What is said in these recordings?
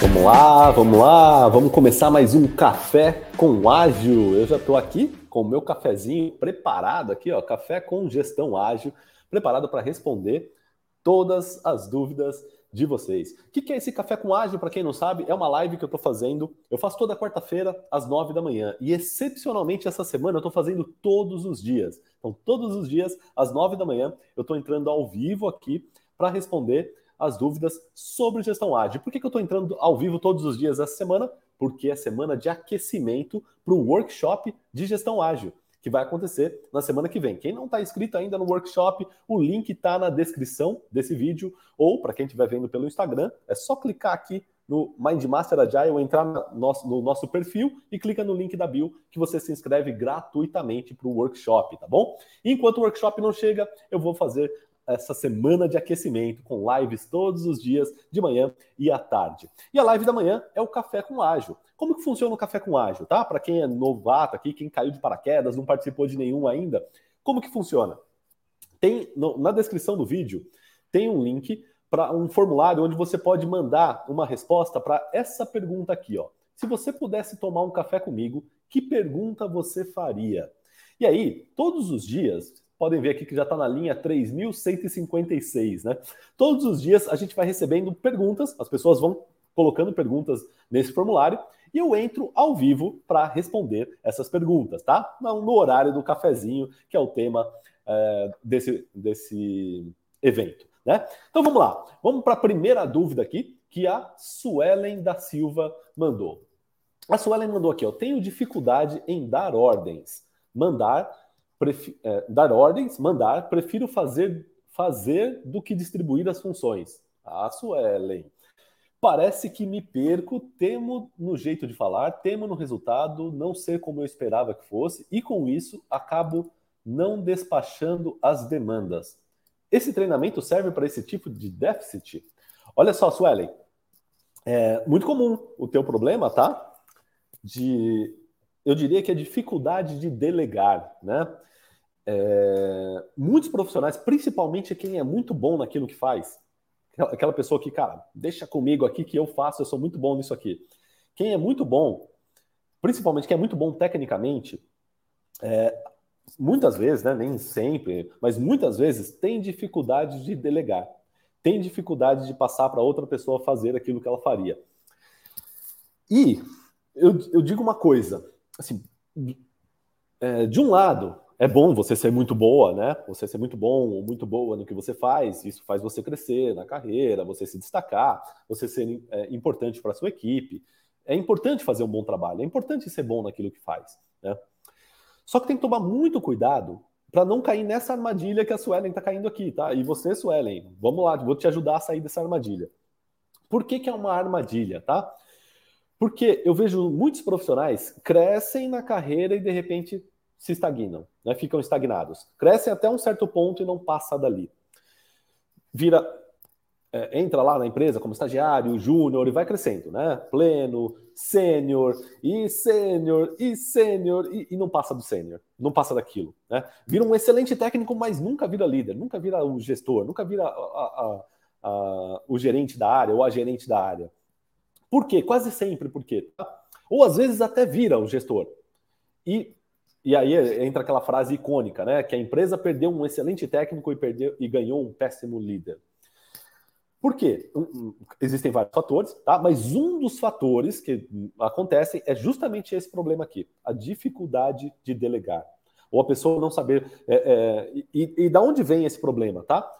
Vamos lá, vamos lá, vamos começar mais um café com ágil. Eu já estou aqui com o meu cafezinho preparado aqui, ó, café com gestão ágil, preparado para responder todas as dúvidas de vocês. O que, é esse Café com Ágil, para quem não sabe? É uma live que eu estou fazendo. Eu faço toda quarta-feira, às nove da manhã. E excepcionalmente essa semana eu estou fazendo todos os dias. Então, todos os dias, às nove da manhã, eu estou entrando ao vivo aqui para responder as dúvidas sobre gestão ágil. Por que, que eu estou entrando ao vivo todos os dias essa semana? Porque é semana de aquecimento para um workshop de gestão ágil que vai acontecer na semana que vem. Quem não está inscrito ainda no workshop, o link está na descrição desse vídeo, ou para quem estiver vendo pelo Instagram, é só clicar aqui no Mindmaster Agile, entrar no nosso, no nosso perfil e clica no link da bio que você se inscreve gratuitamente para o workshop, tá bom? enquanto o workshop não chega, eu vou fazer essa semana de aquecimento com lives todos os dias, de manhã e à tarde. E a live da manhã é o Café com Ágil. Como que funciona o Café com Ágil, tá? Para quem é novato aqui, quem caiu de paraquedas, não participou de nenhum ainda, como que funciona? Tem no, na descrição do vídeo tem um link para um formulário onde você pode mandar uma resposta para essa pergunta aqui, ó. Se você pudesse tomar um café comigo, que pergunta você faria? E aí, todos os dias, podem ver aqui que já está na linha 3.156, né? Todos os dias a gente vai recebendo perguntas, as pessoas vão colocando perguntas nesse formulário e eu entro ao vivo para responder essas perguntas, tá? No horário do cafezinho, que é o tema é, desse, desse evento, né? Então vamos lá, vamos para a primeira dúvida aqui que a Suelen da Silva mandou. A Suelen mandou aqui, ó, tenho dificuldade em dar ordens. Mandar é, dar ordens, mandar, prefiro fazer, fazer do que distribuir as funções. Ah, Suelen. Parece que me perco, temo no jeito de falar, temo no resultado, não ser como eu esperava que fosse, e com isso acabo não despachando as demandas. Esse treinamento serve para esse tipo de déficit? Olha só, Suelen, é muito comum o teu problema, tá? De eu diria que a dificuldade de delegar, né? É, muitos profissionais, principalmente quem é muito bom naquilo que faz, aquela pessoa que, cara, deixa comigo aqui que eu faço, eu sou muito bom nisso aqui. Quem é muito bom, principalmente quem é muito bom tecnicamente, é, muitas vezes, né, nem sempre, mas muitas vezes tem dificuldade de delegar, tem dificuldade de passar para outra pessoa fazer aquilo que ela faria. E eu, eu digo uma coisa, assim, é, de um lado, é bom você ser muito boa, né? Você ser muito bom ou muito boa no que você faz, isso faz você crescer na carreira, você se destacar, você ser é, importante para a sua equipe. É importante fazer um bom trabalho, é importante ser bom naquilo que faz, né? Só que tem que tomar muito cuidado para não cair nessa armadilha que a Suelen está caindo aqui, tá? E você, Suelen, vamos lá, vou te ajudar a sair dessa armadilha. Por que, que é uma armadilha, tá? Porque eu vejo muitos profissionais crescem na carreira e de repente se estagnam, né? ficam estagnados. Crescem até um certo ponto e não passa dali. Vira, é, entra lá na empresa como estagiário, júnior e vai crescendo, né? Pleno, sênior e sênior e sênior e, e, não passa do sênior, não passa daquilo, né? Vira um excelente técnico, mas nunca vira líder, nunca vira o gestor, nunca vira a, a, a, o gerente da área ou a gerente da área. Por quê? Quase sempre por quê? Ou às vezes até vira o gestor. E, e aí entra aquela frase icônica, né? Que a empresa perdeu um excelente técnico e, perdeu, e ganhou um péssimo líder. Por quê? Existem vários fatores, tá? Mas um dos fatores que acontecem é justamente esse problema aqui: a dificuldade de delegar. Ou a pessoa não saber. É, é, e, e da onde vem esse problema, tá?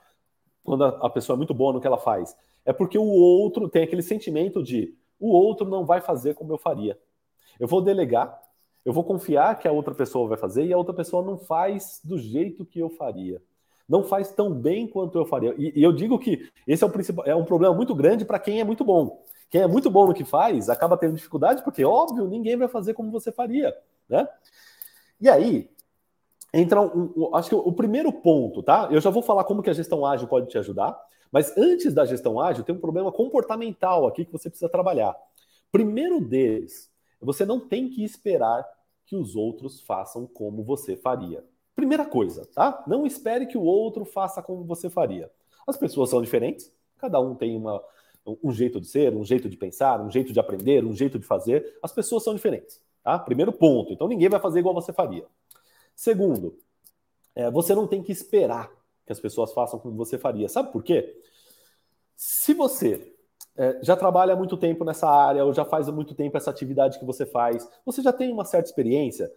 Quando a, a pessoa é muito boa no que ela faz é porque o outro tem aquele sentimento de o outro não vai fazer como eu faria. Eu vou delegar, eu vou confiar que a outra pessoa vai fazer e a outra pessoa não faz do jeito que eu faria. Não faz tão bem quanto eu faria. E, e eu digo que esse é, o principal, é um problema muito grande para quem é muito bom. Quem é muito bom no que faz acaba tendo dificuldade porque, óbvio, ninguém vai fazer como você faria. Né? E aí, entra um, um, acho que o, primeiro ponto, tá? Eu já vou falar como que a gestão ágil pode te ajudar. Mas antes da gestão ágil, tem um problema comportamental aqui que você precisa trabalhar. Primeiro deles, você não tem que esperar que os outros façam como você faria. Primeira coisa, tá? Não espere que o outro faça como você faria. As pessoas são diferentes, cada um tem uma, um jeito de ser, um jeito de pensar, um jeito de aprender, um jeito de fazer. As pessoas são diferentes. Tá? Primeiro ponto. Então ninguém vai fazer igual você faria. Segundo, é, você não tem que esperar que as pessoas façam como você faria. Sabe por quê? Se você é, já trabalha há muito tempo nessa área, ou já faz há muito tempo essa atividade que você faz, você já tem uma certa experiência,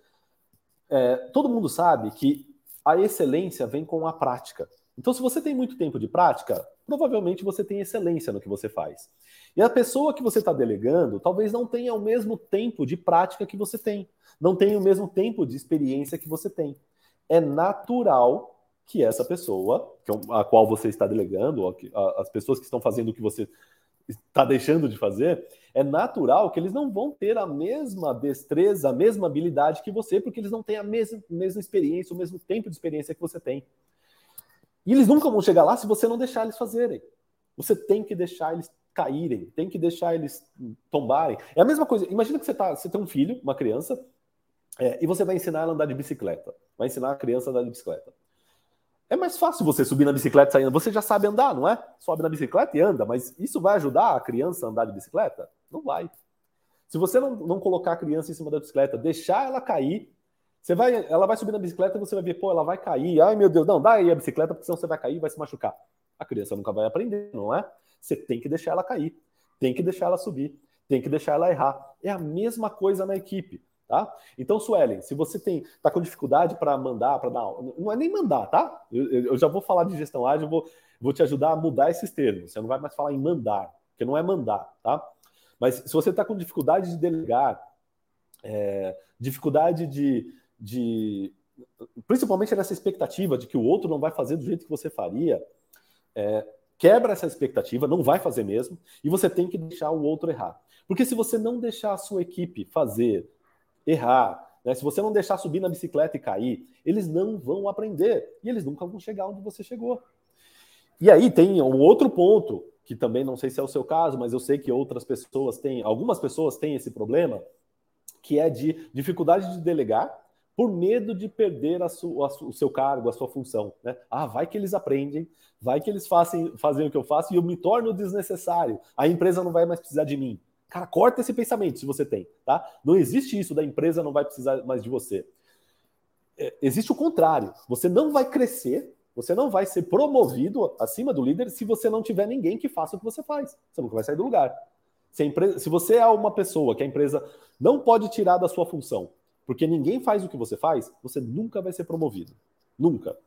é, todo mundo sabe que a excelência vem com a prática. Então, se você tem muito tempo de prática, provavelmente você tem excelência no que você faz. E a pessoa que você está delegando talvez não tenha o mesmo tempo de prática que você tem, não tenha o mesmo tempo de experiência que você tem. É natural que essa pessoa, é a qual você está delegando, as pessoas que estão fazendo o que você está deixando de fazer, é natural que eles não vão ter a mesma destreza, a mesma habilidade que você, porque eles não têm a mesma, mesma experiência, o mesmo tempo de experiência que você tem. E eles nunca vão chegar lá se você não deixar eles fazerem. Você tem que deixar eles caírem, tem que deixar eles tombarem. É a mesma coisa. Imagina que você, tá, você tem um filho, uma criança, é, e você vai ensinar ela a andar de bicicleta. Vai ensinar a criança a andar de bicicleta. É mais fácil você subir na bicicleta saindo. Você já sabe andar, não é? Sobe na bicicleta e anda, mas isso vai ajudar a criança a andar de bicicleta? Não vai. Se você não, não colocar a criança em cima da bicicleta, deixar ela cair, você vai, ela vai subir na bicicleta e você vai ver, pô, ela vai cair. Ai, meu Deus, não, dá aí a bicicleta, porque senão você vai cair e vai se machucar. A criança nunca vai aprender, não é? Você tem que deixar ela cair, tem que deixar ela subir, tem que deixar ela errar. É a mesma coisa na equipe, tá? Então, Suelen, se você tem tá com dificuldade para mandar, para dar, não é nem mandar, tá? Eu, eu, já vou falar de gestão ágil, vou, vou te ajudar a mudar esses termos. Você não vai mais falar em mandar, porque não é mandar, tá? Mas se você está com dificuldade de delegar, é, dificuldade de de principalmente nessa expectativa de que o outro não vai fazer do jeito que você faria, é, quebra essa expectativa, não vai fazer mesmo, e você tem que deixar o outro errar. Porque se você não deixar a sua equipe fazer, errar, né, se você não deixar subir na bicicleta e cair, eles não vão aprender e eles nunca vão chegar onde você chegou. E aí tem um outro ponto, que também não sei se é o seu caso, mas eu sei que outras pessoas têm, algumas pessoas têm esse problema, que é de dificuldade de delegar por medo de perder a a o seu cargo, a sua função. Né? Ah, vai que eles aprendem, vai que eles fazem, fazem o que eu faço e eu me torno desnecessário. A empresa não vai mais precisar de mim. Cara, corta esse pensamento se você tem, tá? Não existe isso da empresa não vai precisar mais de você. É, existe o contrário. Você não vai crescer, você não vai ser promovido acima do líder se você não tiver ninguém que faça o que você faz. Você nunca vai sair do lugar. Se, empresa, se você é uma pessoa que a empresa não pode tirar da sua função, porque ninguém faz o que você faz, você nunca vai ser promovido. Nunca.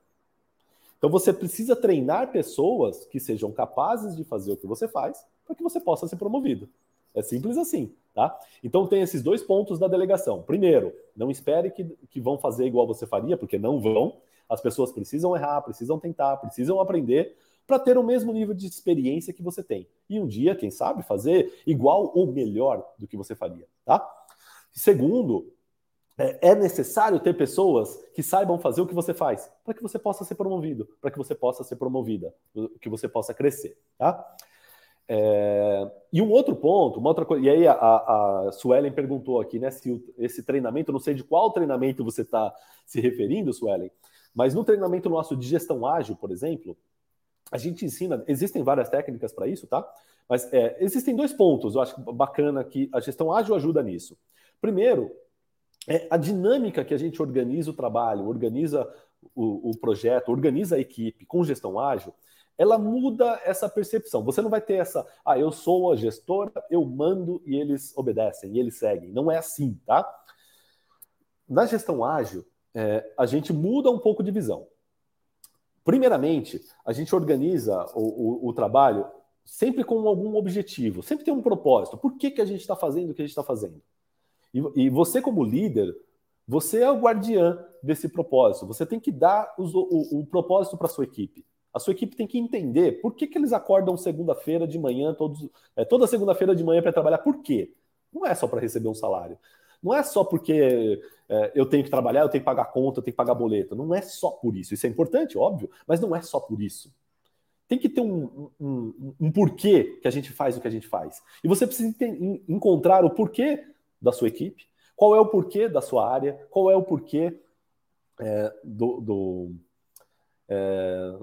Então você precisa treinar pessoas que sejam capazes de fazer o que você faz para que você possa ser promovido. É simples assim, tá? Então tem esses dois pontos da delegação. Primeiro, não espere que, que vão fazer igual você faria, porque não vão. As pessoas precisam errar, precisam tentar, precisam aprender para ter o mesmo nível de experiência que você tem. E um dia, quem sabe, fazer igual ou melhor do que você faria, tá? Segundo, é, é necessário ter pessoas que saibam fazer o que você faz, para que você possa ser promovido, para que você possa ser promovida, que você possa crescer, tá? É, e um outro ponto, uma outra coisa, e aí a, a Suelen perguntou aqui, né, se o, esse treinamento, não sei de qual treinamento você está se referindo, Suelen, mas no treinamento nosso de gestão ágil, por exemplo, a gente ensina, existem várias técnicas para isso, tá? Mas é, existem dois pontos, eu acho bacana que a gestão ágil ajuda nisso. Primeiro, é a dinâmica que a gente organiza o trabalho, organiza o, o, projeto, organiza a equipe com gestão ágil, ela muda essa percepção. Você não vai ter essa, ah, eu sou a gestora, eu mando e eles obedecem, e eles seguem. Não é assim, tá? Na gestão ágil, é, a gente muda um pouco de visão. Primeiramente, a gente organiza o, o, o trabalho sempre com algum objetivo, sempre tem um propósito. Por que, que a gente está fazendo o que a gente está fazendo? E, e você, como líder, você é o guardiã desse propósito. Você tem que dar os, o, o, propósito para sua equipe. A sua equipe tem que entender por que, que eles acordam segunda-feira de manhã, todos, é, toda segunda-feira de manhã para trabalhar. Por quê? Não é só para receber um salário. Não é só porque é, eu tenho que trabalhar, eu tenho que pagar conta, eu tenho que pagar boleto. Não é só por isso. Isso é importante, óbvio, mas não é só por isso. Tem que ter um, um, um porquê que a gente faz o que a gente faz. E você precisa encontrar o porquê da sua equipe, qual é o porquê da sua área, qual é o porquê é, do, do, é,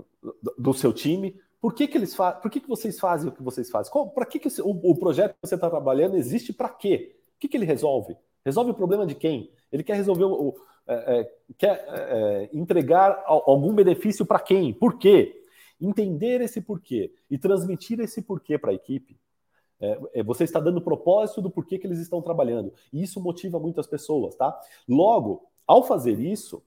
do, seu time, Por que, que eles fazem? Por que, que vocês fazem o que vocês fazem? Para que, que o, o, projeto que você está trabalhando existe para quê? O que, que ele resolve? Resolve o problema de quem? Ele quer resolver o. É, é, quer é, entregar algum benefício para quem? Por quê? Entender esse porquê e transmitir esse porquê para a equipe. É, é, você está dando propósito do porquê que eles estão trabalhando. E isso motiva muitas pessoas, tá? Logo, ao fazer isso,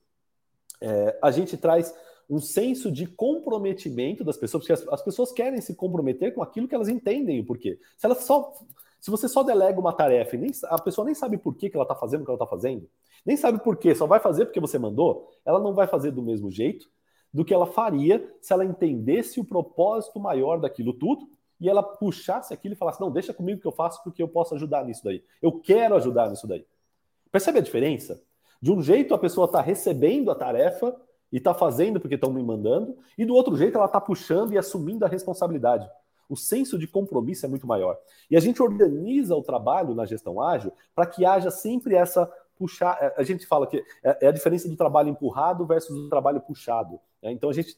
é, a gente traz um senso de comprometimento das pessoas, porque as, as, pessoas querem se comprometer com aquilo que elas entendem o porquê. Se elas só. Se você só delega uma tarefa e nem, a pessoa nem sabe por que, que ela está fazendo o que ela está fazendo, nem sabe por quê, só vai fazer porque você mandou, ela não vai fazer do mesmo jeito do que ela faria se ela entendesse o propósito maior daquilo tudo e ela puxasse aquilo e falasse: não, deixa comigo que eu faço porque eu posso ajudar nisso daí. Eu quero ajudar nisso daí. Percebe a diferença? De um jeito a pessoa está recebendo a tarefa e está fazendo porque estão me mandando, e do outro jeito ela está puxando e assumindo a responsabilidade. O senso de compromisso é muito maior. E a gente organiza o trabalho na gestão ágil para que haja sempre essa puxar. É, a gente fala que é, é a diferença do trabalho empurrado versus o trabalho puxado. Né? Então a gente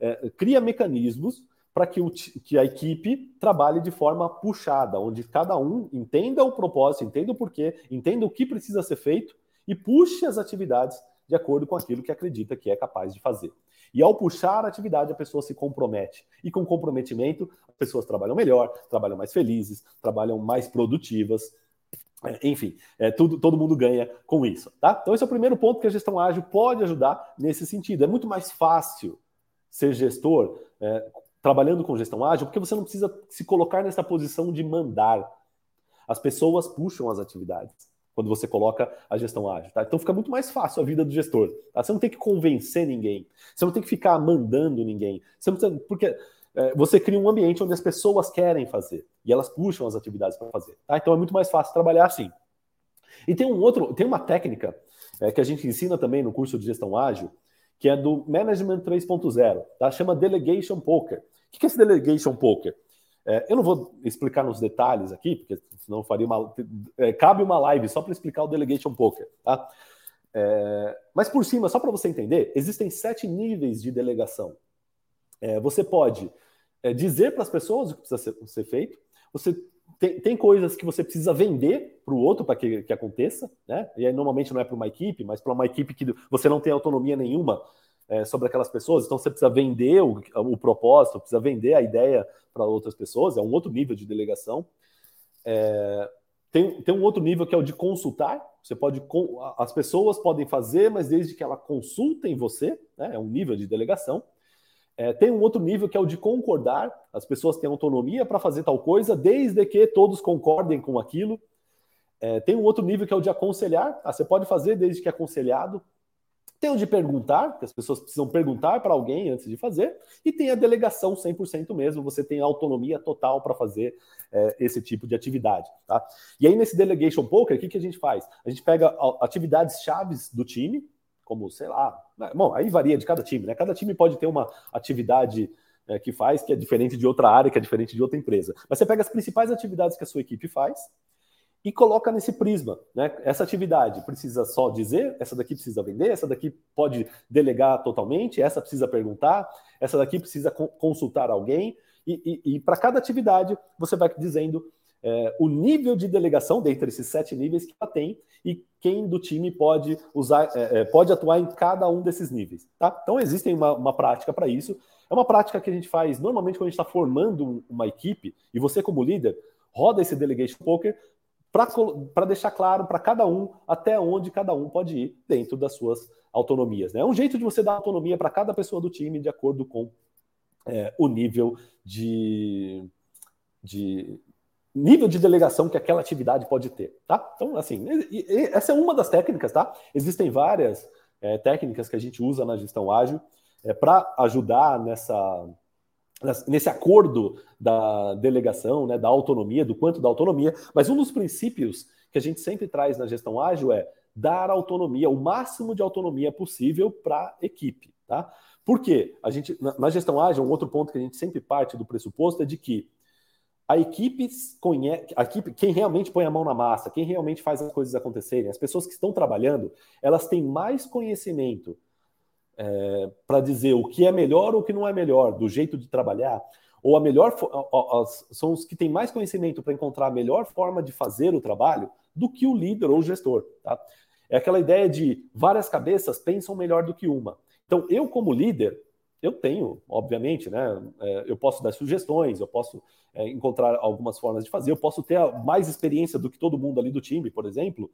é, cria mecanismos para que, que, a equipe trabalhe de forma puxada, onde cada um entenda o propósito, entenda o porquê, entenda o que precisa ser feito e puxe as atividades de acordo com aquilo que acredita que é capaz de fazer. E ao puxar a atividade, a pessoa se compromete. E com comprometimento, as pessoas trabalham melhor, trabalham mais felizes, trabalham mais produtivas. É, enfim, é, tudo, todo mundo ganha com isso. Tá? Então, esse é o primeiro ponto que a gestão ágil pode ajudar nesse sentido. É muito mais fácil ser gestor é, trabalhando com gestão ágil, porque você não precisa se colocar nessa posição de mandar. As pessoas puxam as atividades quando você coloca a gestão ágil. Tá? Então fica muito mais fácil a vida do gestor. Tá? Você não tem que convencer ninguém, você não tem que ficar mandando ninguém. Você não precisa, porque é, você cria um ambiente onde as pessoas querem fazer e elas puxam as atividades para fazer. Tá? Então é muito mais fácil trabalhar assim. E tem um outro, tem uma técnica é, que a gente ensina também no curso de gestão ágil, que é do Management 3.0, tá? chama Delegation Poker. O que é esse Delegation Poker? É, eu não vou explicar nos detalhes aqui, porque senão faria uma. É, cabe uma live só para explicar o Delegation Poker. Tá? É, mas por cima, só para você entender, existem sete níveis de delegação. É, você pode é, dizer para as pessoas o que precisa ser, ser feito, você tem, tem, coisas que você precisa vender para o outro para que, que aconteça, né? E aí normalmente não é para uma equipe, mas para uma equipe que você não tem autonomia nenhuma é, sobre aquelas pessoas, então você precisa vender o, o propósito, precisa vender a ideia para outras pessoas, é um outro nível de delegação. É, tem, tem um outro nível que é o de consultar. Você pode, as pessoas podem fazer, mas desde que ela consultem você, né, é um nível de delegação. É, tem um outro nível que é o de concordar. As pessoas têm autonomia para fazer tal coisa, desde que todos concordem com aquilo. É, tem um outro nível que é o de aconselhar. Ah, você pode fazer desde que aconselhado. Tem o de perguntar, que as pessoas precisam perguntar para alguém antes de fazer, e tem a delegação 100% mesmo, você tem autonomia total para fazer é, esse tipo de atividade. Tá? E aí, nesse Delegation Poker, o que, que a gente faz? A gente pega atividades chaves do time, como, sei lá, né, bom, aí varia de cada time, né? Cada time pode ter uma atividade é, que faz que é diferente de outra área, que é diferente de outra empresa. Mas você pega as principais atividades que a sua equipe faz e coloca nesse prisma. Né? Essa atividade precisa só dizer, essa daqui precisa vender, essa daqui pode delegar totalmente, essa precisa perguntar, essa daqui precisa consultar alguém, e, e, e para cada atividade você vai dizendo é, o nível de delegação dentre esses sete níveis que ela tem e quem do time pode usar, é, pode atuar em cada um desses níveis. Tá? Então existe uma, uma prática para isso. É uma prática que a gente faz normalmente quando a gente está formando uma equipe e você como líder roda esse delegation poker para deixar claro para cada um até onde cada um pode ir dentro das suas autonomias. Né? É um jeito de você dar autonomia para cada pessoa do time de acordo com é, o nível de, de nível de delegação que aquela atividade pode ter, tá? Então, assim, essa é uma das técnicas, tá? Existem várias é, técnicas que a gente usa na gestão ágil é, para ajudar nessa nesse acordo da delegação, né, da autonomia, do quanto da autonomia, mas um dos princípios que a gente sempre traz na gestão ágil é dar autonomia, o máximo de autonomia possível para a equipe, tá? Por quê? A gente, na gestão ágil, um outro ponto que a gente sempre parte do pressuposto é de que a equipe conhece, a equipe, quem realmente põe a mão na massa, quem realmente faz as coisas acontecerem, as pessoas que estão trabalhando, elas têm mais conhecimento é, para dizer o que é melhor ou o que não é melhor, do jeito de trabalhar, ou a melhor são os que têm mais conhecimento para encontrar a melhor forma de fazer o trabalho do que o líder ou o gestor. Tá? É aquela ideia de várias cabeças pensam melhor do que uma. Então, eu, como líder, eu tenho, obviamente, né? É, eu posso dar sugestões, eu posso é, encontrar algumas formas de fazer, eu posso ter mais experiência do que todo mundo ali do time, por exemplo,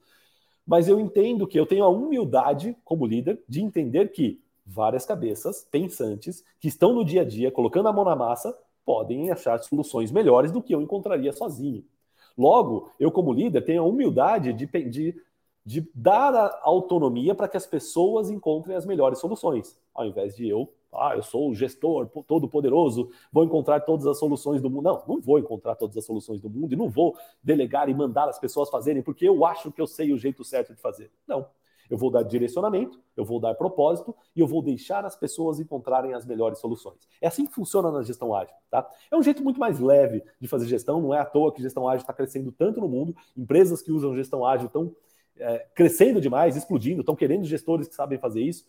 mas eu entendo que eu tenho a humildade, como líder, de entender que várias cabeças pensantes que estão no dia a dia, colocando a mão na massa, podem achar soluções melhores do que eu encontraria sozinho. Logo, eu, como líder, tenho a humildade de, de, de dar a autonomia para que as pessoas encontrem as melhores soluções, ao invés de eu ah, eu sou o gestor todo poderoso, vou encontrar todas as soluções do mundo. Não, não vou encontrar todas as soluções do mundo e não vou delegar e mandar as pessoas fazerem porque eu acho que eu sei o jeito certo de fazer. Não. Eu vou dar direcionamento, eu vou dar propósito e eu vou deixar as pessoas encontrarem as melhores soluções. É assim que funciona na gestão ágil, tá? É um jeito muito mais leve de fazer gestão, não é à toa que gestão ágil está crescendo tanto no mundo, empresas que usam gestão ágil estão é, crescendo demais, explodindo, estão querendo gestores que sabem fazer isso.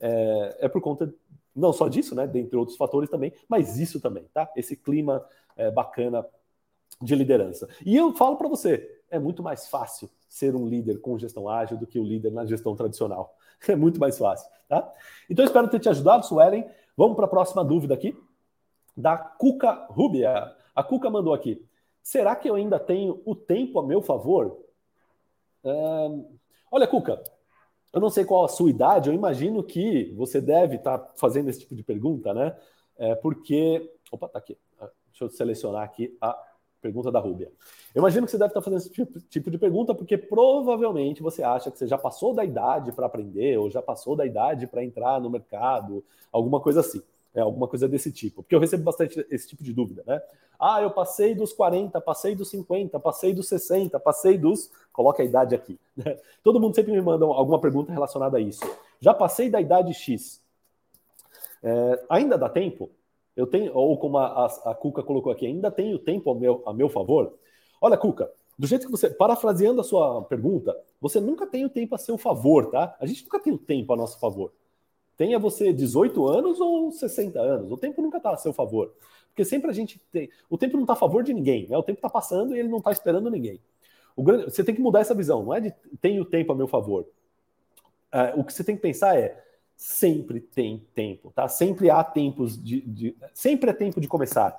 É, é por conta não só disso, né, dentre outros fatores também, mas isso também, tá? Esse clima é, bacana de liderança. E eu falo para você, é muito mais fácil ser um líder com gestão ágil do que o líder na gestão tradicional. É muito mais fácil, tá? Então espero ter te ajudado, Suelen. Vamos para a próxima dúvida aqui, da Cuca Rubia. A Cuca mandou aqui. Será que eu ainda tenho o tempo a meu favor? olha, Cuca, eu não sei qual a sua idade, eu imagino que você deve estar tá fazendo esse tipo de pergunta, né? É porque. Opa, tá aqui. Ah, deixa eu selecionar aqui a pergunta da Rúbia. Eu imagino que você deve estar fazendo esse tipo, tipo de pergunta porque provavelmente você acha que você já passou da idade para aprender ou já passou da idade para entrar no mercado, alguma coisa assim. É, alguma coisa desse tipo. Porque eu recebo bastante esse tipo de dúvida, né? Ah, eu passei dos 40, passei dos 50, passei dos 60, passei dos. Coloca a idade aqui. Né? Todo mundo sempre me manda alguma pergunta relacionada a isso. Já passei da idade X. É, ainda dá tempo? Eu tenho, ou como a, a, a, Cuca colocou aqui, ainda tenho tempo a meu, a meu favor? Olha, Cuca, do jeito que você, parafraseando a sua pergunta, você nunca tem o tempo a seu favor, tá? A gente nunca tem o tempo a nosso favor. Tenha você 18 anos ou 60 anos, o tempo nunca está a seu favor. Porque sempre a gente tem. O tempo não está a favor de ninguém, né? O tempo está passando e ele não está esperando ninguém. Grande, você tem que mudar essa visão, não é de tem o tempo a meu favor. É, o que você tem que pensar é sempre tem tempo, tá? Sempre há tempos de, de. Sempre é tempo de começar.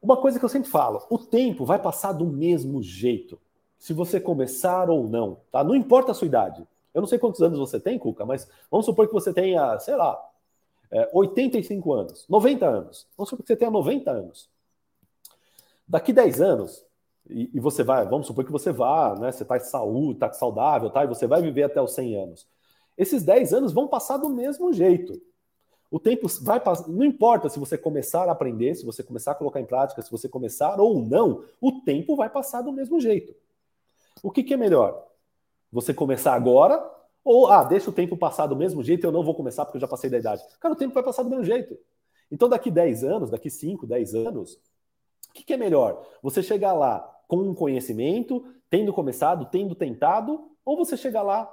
Uma coisa que eu sempre falo: o tempo vai passar do mesmo jeito, se você começar ou não, tá? Não importa a sua idade. Eu não sei quantos anos você tem, Cuca, mas vamos supor que você tenha, sei lá, é, 85 anos, 90 anos. Vamos supor que você tenha 90 anos. Daqui 10 anos, e, e você vai, vamos supor que você vá, né? Você está em saúde, está saudável, tá? E você vai viver até os 100 anos. Esses 10 anos vão passar do mesmo jeito. O tempo vai passar, não importa se você começar a aprender, se você começar a colocar em prática, se você começar ou não, o tempo vai passar do mesmo jeito. O que, que é melhor? Você começar agora, ou, ah, deixa o tempo passar do mesmo jeito, eu não vou começar porque eu já passei da idade. Cara, o tempo vai passar do mesmo jeito. Então, daqui 10 anos, daqui 5, 10 anos, o que, que é melhor? Você chegar lá com um conhecimento, tendo começado, tendo tentado, ou você chegar lá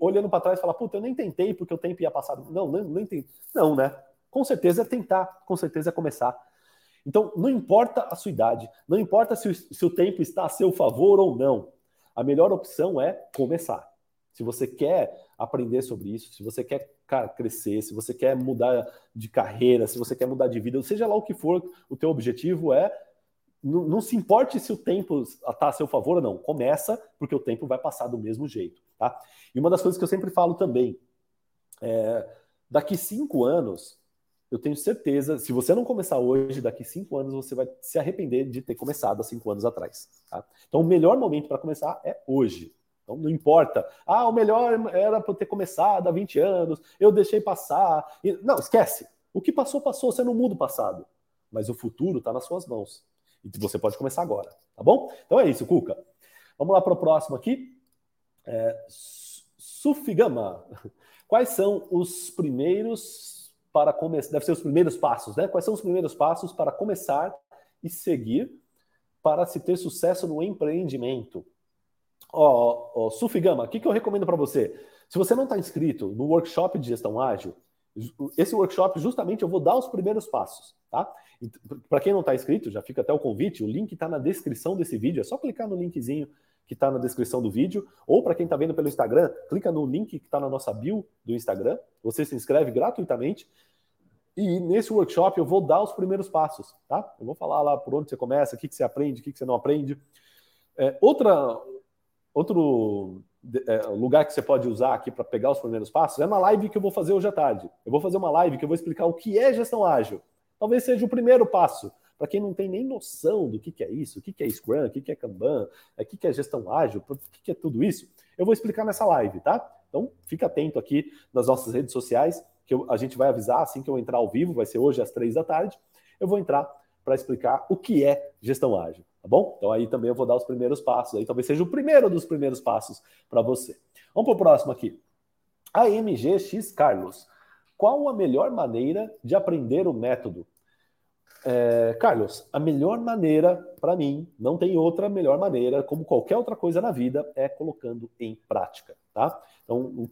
olhando para trás e falar, puta, eu nem tentei porque o tempo ia passar. Não, não, não entendi. Não, né? Com certeza é tentar, com certeza é começar. Então, não importa a sua idade, não importa se o, se o tempo está a seu favor ou não a melhor opção é começar. Se você quer aprender sobre isso, se você quer cara, crescer, se você quer mudar de carreira, se você quer mudar de vida, seja lá o que for, o teu objetivo é não, se importe se o tempo está a seu favor ou não. Começa, porque o tempo vai passar do mesmo jeito. Tá? E uma das coisas que eu sempre falo também, é, daqui cinco anos, eu tenho certeza, se você não começar hoje, daqui cinco anos você vai se arrepender de ter começado há cinco anos atrás. Tá? Então, o melhor momento para começar é hoje. Então, não importa. Ah, o melhor era para ter começado há 20 anos, eu deixei passar. Não, esquece. O que passou, passou. Você não muda o passado. Mas o futuro está nas suas mãos. E você pode começar agora. Tá bom? Então é isso, Cuca. Vamos lá para o próximo aqui. É, Sufigama. Quais são os primeiros para começar, deve ser os primeiros passos, né? Quais são os primeiros passos para começar e seguir para se ter sucesso no empreendimento? Ó, ó Sufigama, o que, que eu recomendo para você? Se você não está inscrito no workshop de gestão ágil, esse workshop justamente eu vou dar os primeiros passos, tá? Para quem não está inscrito, já fica até o convite, o link está na descrição desse vídeo, é só clicar no linkzinho que está na descrição do vídeo, ou para quem está vendo pelo Instagram, clica no link que está na nossa bio do Instagram, você se inscreve gratuitamente, e nesse workshop eu vou dar os primeiros passos, tá? Eu vou falar lá por onde você começa, o que, que você aprende, o que, que você não aprende. É, outra, outro é, lugar que você pode usar aqui para pegar os primeiros passos é na live que eu vou fazer hoje à tarde. Eu vou fazer uma live que eu vou explicar o que é gestão ágil. Talvez seja o primeiro passo para quem não tem nem noção do que, que é isso, o que, que é Scrum, o que, que é Kanban, o que, que é gestão ágil, o que, que é tudo isso. Eu vou explicar nessa live, tá? Então, fica atento aqui nas nossas redes sociais, que eu, a gente vai avisar assim que eu entrar ao vivo, vai ser hoje às três da tarde. Eu vou entrar para explicar o que é gestão ágil, tá bom? Então aí também eu vou dar os primeiros passos, aí talvez seja o primeiro dos primeiros passos para você. Vamos para o próximo aqui. AMGX Carlos. Qual a melhor maneira de aprender o método? É, Carlos, a melhor maneira, para mim, não tem outra melhor maneira, como qualquer outra coisa na vida, é colocando em prática, tá? Então,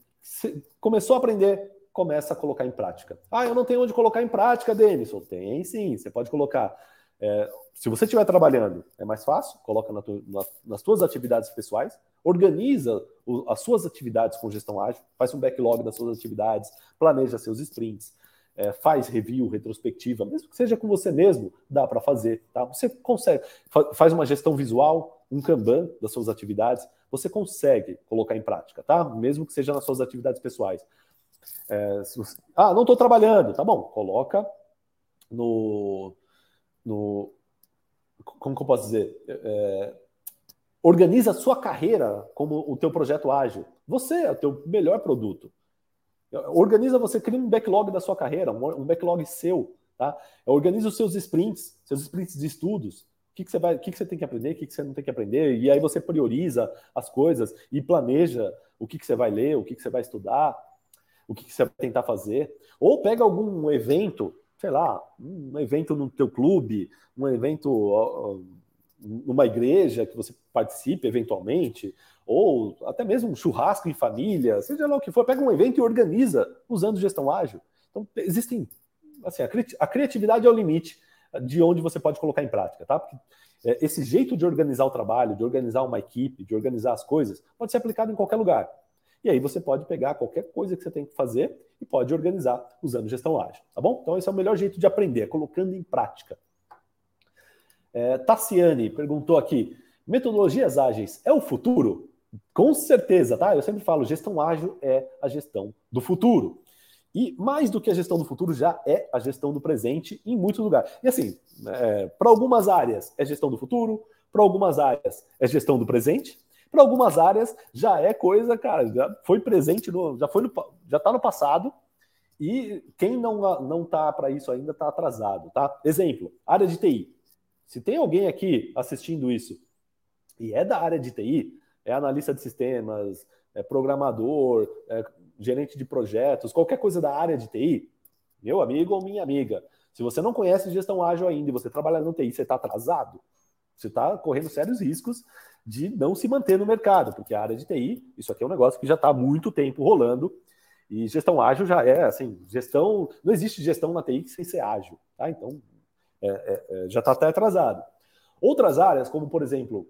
começou a aprender, começa a colocar em prática. Ah, eu não tenho onde colocar em prática, Denison. Tem sim, você pode colocar. É, se você estiver trabalhando, é mais fácil, coloca na tu, na, nas suas atividades pessoais, organiza o, as suas atividades com gestão ágil, faz um backlog das suas atividades, planeja seus sprints, é, faz review, retrospectiva, mesmo que seja com você mesmo, dá para fazer. Tá? Você consegue, faz uma gestão visual, um Kanban das suas atividades, você consegue colocar em prática, tá? Mesmo que seja nas suas atividades pessoais. É, você, ah, não estou trabalhando, tá bom, coloca no, no. Como que eu posso dizer? É, organiza a sua carreira como o teu projeto ágil. Você é o teu melhor produto. Organiza você, cria um backlog da sua carreira, um backlog seu, tá? Organiza os seus sprints, seus sprints de estudos. O que, que você vai, o que, que você tem que aprender, o que, que você não tem que aprender, e aí você prioriza as coisas e planeja o que, que você vai ler, o que, que você vai estudar, o que, que você vai tentar fazer. Ou pega algum evento, sei lá, um evento no teu clube, um evento numa igreja que você participe eventualmente, ou até mesmo um churrasco em família, seja lá o que for, pega um evento e organiza usando gestão ágil. Então, existem, assim, a criatividade é o limite de onde você pode colocar em prática, tá? Porque é, esse jeito de organizar o trabalho, de organizar uma equipe, de organizar as coisas, pode ser aplicado em qualquer lugar. E aí você pode pegar qualquer coisa que você tem que fazer e pode organizar usando gestão ágil, tá bom? Então esse é o melhor jeito de aprender, colocando em prática. É, Tassiane perguntou aqui: metodologias ágeis é o futuro? Com certeza, tá? Eu sempre falo, gestão ágil é a gestão do futuro. E mais do que a gestão do futuro, já é a gestão do presente em muitos lugares. E assim, é, para algumas áreas é gestão do futuro, para algumas áreas é gestão do presente, para algumas áreas já é coisa, cara, já foi presente, no, já foi no, já está no passado. E quem não não tá para isso ainda está atrasado, tá? Exemplo, área de TI. Se tem alguém aqui assistindo isso e é da área de TI, é analista de sistemas, é programador, é gerente de projetos, qualquer coisa da área de TI, meu amigo ou minha amiga, se você não conhece gestão ágil ainda e você trabalha no TI, você está atrasado. Você está correndo sérios riscos de não se manter no mercado, porque a área de TI, isso aqui é um negócio que já está há muito tempo rolando, e gestão ágil já é assim, gestão. Não existe gestão na TI sem ser ágil, tá? Então é, é, é, já está até atrasado. Outras áreas, como por exemplo,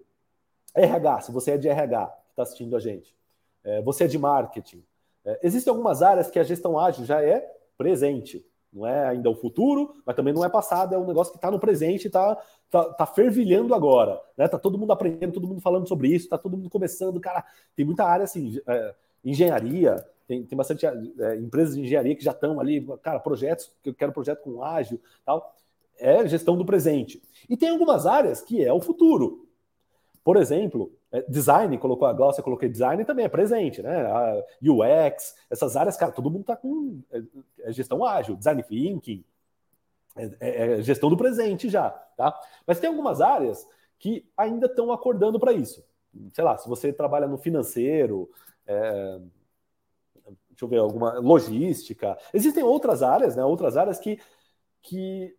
RH, se você é de RH que está assistindo a gente, é, você é de marketing. É, existem algumas áreas que a gestão ágil já é presente. Não é ainda o futuro, mas também não é passado, é um negócio que está no presente está tá, tá fervilhando agora. Né? Tá todo mundo aprendendo, todo mundo falando sobre isso, está todo mundo começando. Cara, tem muita área assim, é, engenharia, tem, tem bastante é, empresas de engenharia que já estão ali, cara, projetos, que eu quero projeto com ágil tal é gestão do presente. E tem algumas áreas que é o futuro. Por exemplo, é, design, colocou a Glaucia, coloquei design também é presente, né? A UX, essas áreas, cara, todo mundo está com é, gestão ágil, design thinking, é, é, é, gestão do presente já, tá? Mas tem algumas áreas que ainda estão acordando para isso. Sei lá, se você trabalha no financeiro, é, deixa eu ver, alguma logística, existem outras áreas, né? Outras áreas que, que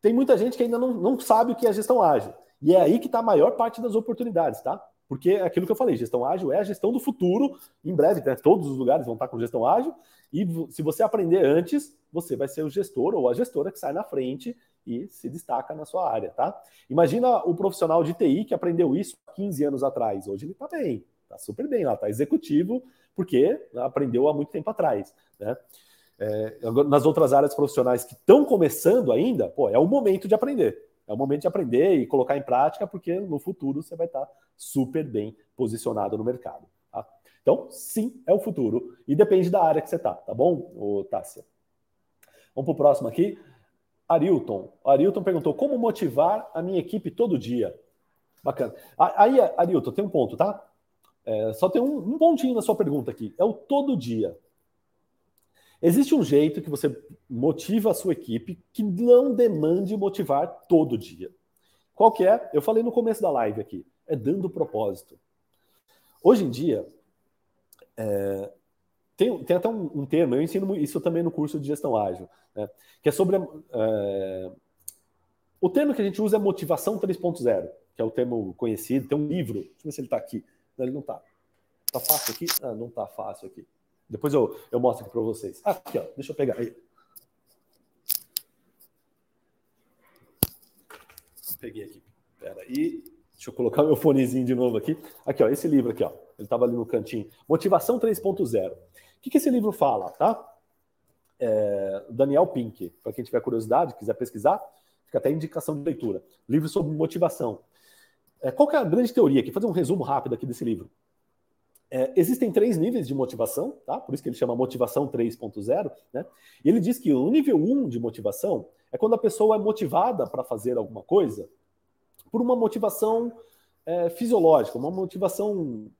tem muita gente que ainda não, não sabe o que é gestão ágil. E é aí que está a maior parte das oportunidades, tá? Porque é aquilo que eu falei, gestão ágil é a gestão do futuro. Em breve, né, todos os lugares vão estar com gestão ágil. E se você aprender antes, você vai ser o gestor ou a gestora que sai na frente e se destaca na sua área, tá? Imagina o profissional de TI que aprendeu isso 15 anos atrás. Hoje ele está bem, está super bem lá, está executivo, porque aprendeu há muito tempo atrás, né? É, nas outras áreas profissionais que estão começando ainda, pô, é o momento de aprender. É o momento de aprender e colocar em prática, porque no futuro você vai estar super bem posicionado no mercado. Tá? Então, sim, é o futuro. E depende da área que você está, tá bom, Tássia? Vamos para o próximo aqui. Arilton. Arilton perguntou: como motivar a minha equipe todo dia? Bacana. Aí, Arilton, tem um ponto, tá? É, só tem um, um pontinho na sua pergunta aqui. É o todo dia. Existe um jeito que você motiva a sua equipe que não demande motivar todo dia. Qual que é? Eu falei no começo da live aqui. É dando propósito. Hoje em dia, é, tem, tem, até um, um, termo, eu ensino isso também no curso de gestão ágil, né, que é sobre. É, o termo que a gente usa é motivação 3.0, que é o termo conhecido. Tem um livro, deixa eu ver se ele está aqui. Não, ele não está. Está fácil aqui? Ah, não está fácil aqui. Depois eu, eu mostro aqui para vocês. Aqui, ó, deixa eu pegar aí. Peguei aqui. Pera aí. Deixa eu colocar meu fonezinho de novo aqui. Aqui, ó, esse livro aqui, ó. Ele estava ali no cantinho. Motivação 3.0. O que, que esse livro fala, tá? É, Daniel Pink, para quem tiver curiosidade, quiser pesquisar, fica até indicação de leitura. Livro sobre motivação. É, qual que é a grande teoria aqui? Vou fazer um resumo rápido aqui desse livro. É, existem três níveis de motivação, tá? Por isso que ele chama motivação 3.0, né? Ele diz que o nível 1 de motivação é quando a pessoa é motivada para fazer alguma coisa por uma motivação é, fisiológica, uma motivação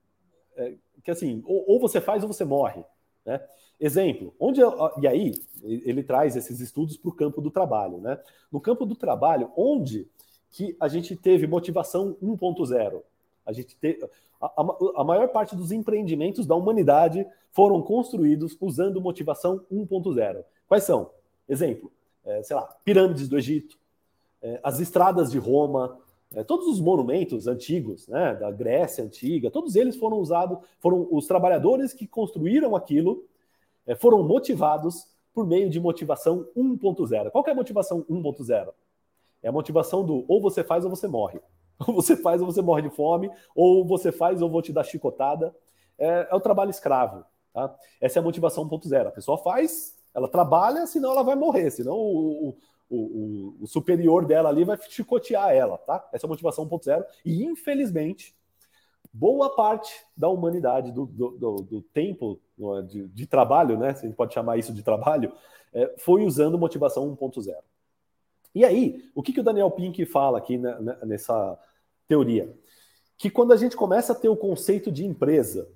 é, que assim, ou, ou, você faz ou você morre, né? Exemplo, onde e aí ele traz esses estudos para o campo do trabalho, né? No campo do trabalho, onde que a gente teve motivação 1.0? A gente teve a, a, maior parte dos empreendimentos da humanidade foram construídos usando motivação 1.0. Quais são? Exemplo, é, sei lá, pirâmides do Egito, é, as estradas de Roma, é, todos os monumentos antigos, né, da Grécia antiga, todos eles foram usados, foram os trabalhadores que construíram aquilo, é, foram motivados por meio de motivação 1.0. Qual é a motivação 1.0? É a motivação do ou você faz ou você morre. Ou você faz ou você morre de fome, ou você faz ou vou te dar chicotada. É, é o trabalho escravo. Tá? Essa é a motivação 1.0. A pessoa faz, ela trabalha, senão ela vai morrer, senão o, o, o, o superior dela ali vai chicotear ela. Tá? Essa é a motivação 1.0. E, infelizmente, boa parte da humanidade, do, do, do, do tempo é, de, de, trabalho, né? Se a gente pode chamar isso de trabalho, é, foi usando motivação 1.0. E aí, o que, que o Daniel Pink fala aqui nessa teoria? Que quando a gente começa a ter o conceito de empresa,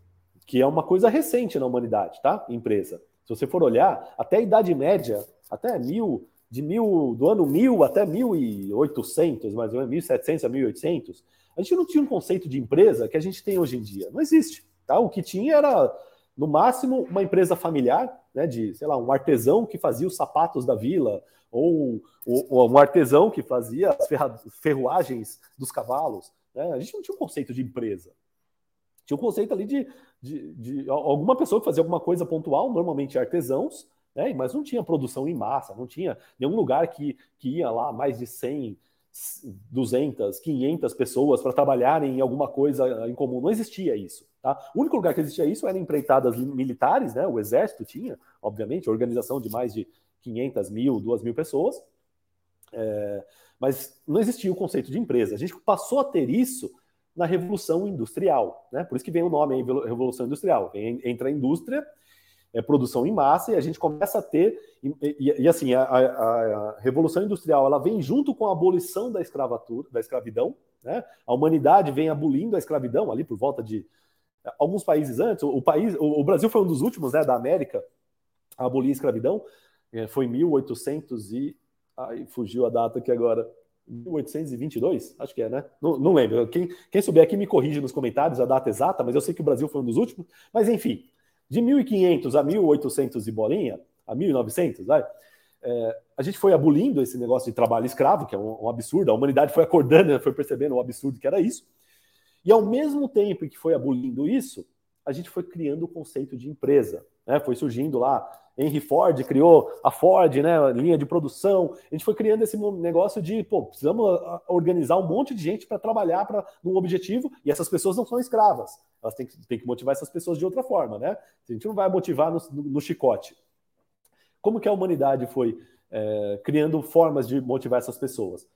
que é uma coisa recente na humanidade, tá? Empresa. Se você for olhar, até a Idade Média, até mil, de mil, do ano 1000 até 1800, mais ou menos, 1700 a 1800, a gente não tinha um conceito de empresa que a gente tem hoje em dia. Não existe. Tá? O que tinha era, no máximo, uma empresa familiar, né, de, sei lá, um artesão que fazia os sapatos da vila, ou, ou, um artesão que fazia as ferruagens dos cavalos. Né? A gente não tinha um conceito de empresa. Tinha um conceito ali de, de, de alguma pessoa que fazia alguma coisa pontual, normalmente artesãos, né? mas não tinha produção em massa, não tinha nenhum lugar que, que ia lá mais de 100, 200, 500 pessoas para trabalharem em alguma coisa em comum. Não existia isso. Tá? O único lugar que existia isso era empreitadas militares, né? o exército tinha, obviamente, organização de mais de 500 mil, 2 mil pessoas, é, mas não existia o conceito de empresa. A gente passou a ter isso na Revolução Industrial, né? Por isso que vem o nome aí, Revolução Industrial. Entra a indústria, é produção em massa, e a gente começa a ter. E, e, e assim, a, a, a, Revolução Industrial ela vem junto com a abolição da escravatura, da escravidão. Né? A humanidade vem abolindo a escravidão ali por volta de alguns países antes. O, país, o, o Brasil foi um dos últimos né, da América a abolir a escravidão. É, foi 1800 e. Ai, fugiu a data aqui agora. 1822? Acho que é, né? Não, não lembro. Quem, quem souber aqui me corrige nos comentários a data exata, mas eu sei que o Brasil foi um dos últimos. Mas enfim, de 1500 a 1800 e bolinha, a 1900, vai, é, a gente foi abolindo esse negócio de trabalho escravo, que é um, um absurdo. A humanidade foi acordando, foi percebendo o absurdo que era isso. E ao mesmo tempo que foi abolindo isso, a gente foi criando o conceito de empresa. Né? Foi surgindo lá, Henry Ford criou a Ford, né, a linha de produção. A gente foi criando esse negócio de, pô, precisamos organizar um monte de gente para trabalhar para um objetivo, e essas pessoas não são escravas. Elas têm que, têm que motivar essas pessoas de outra forma, né? A gente não vai motivar no, no, no chicote. Como que a humanidade foi é, criando formas de motivar essas pessoas?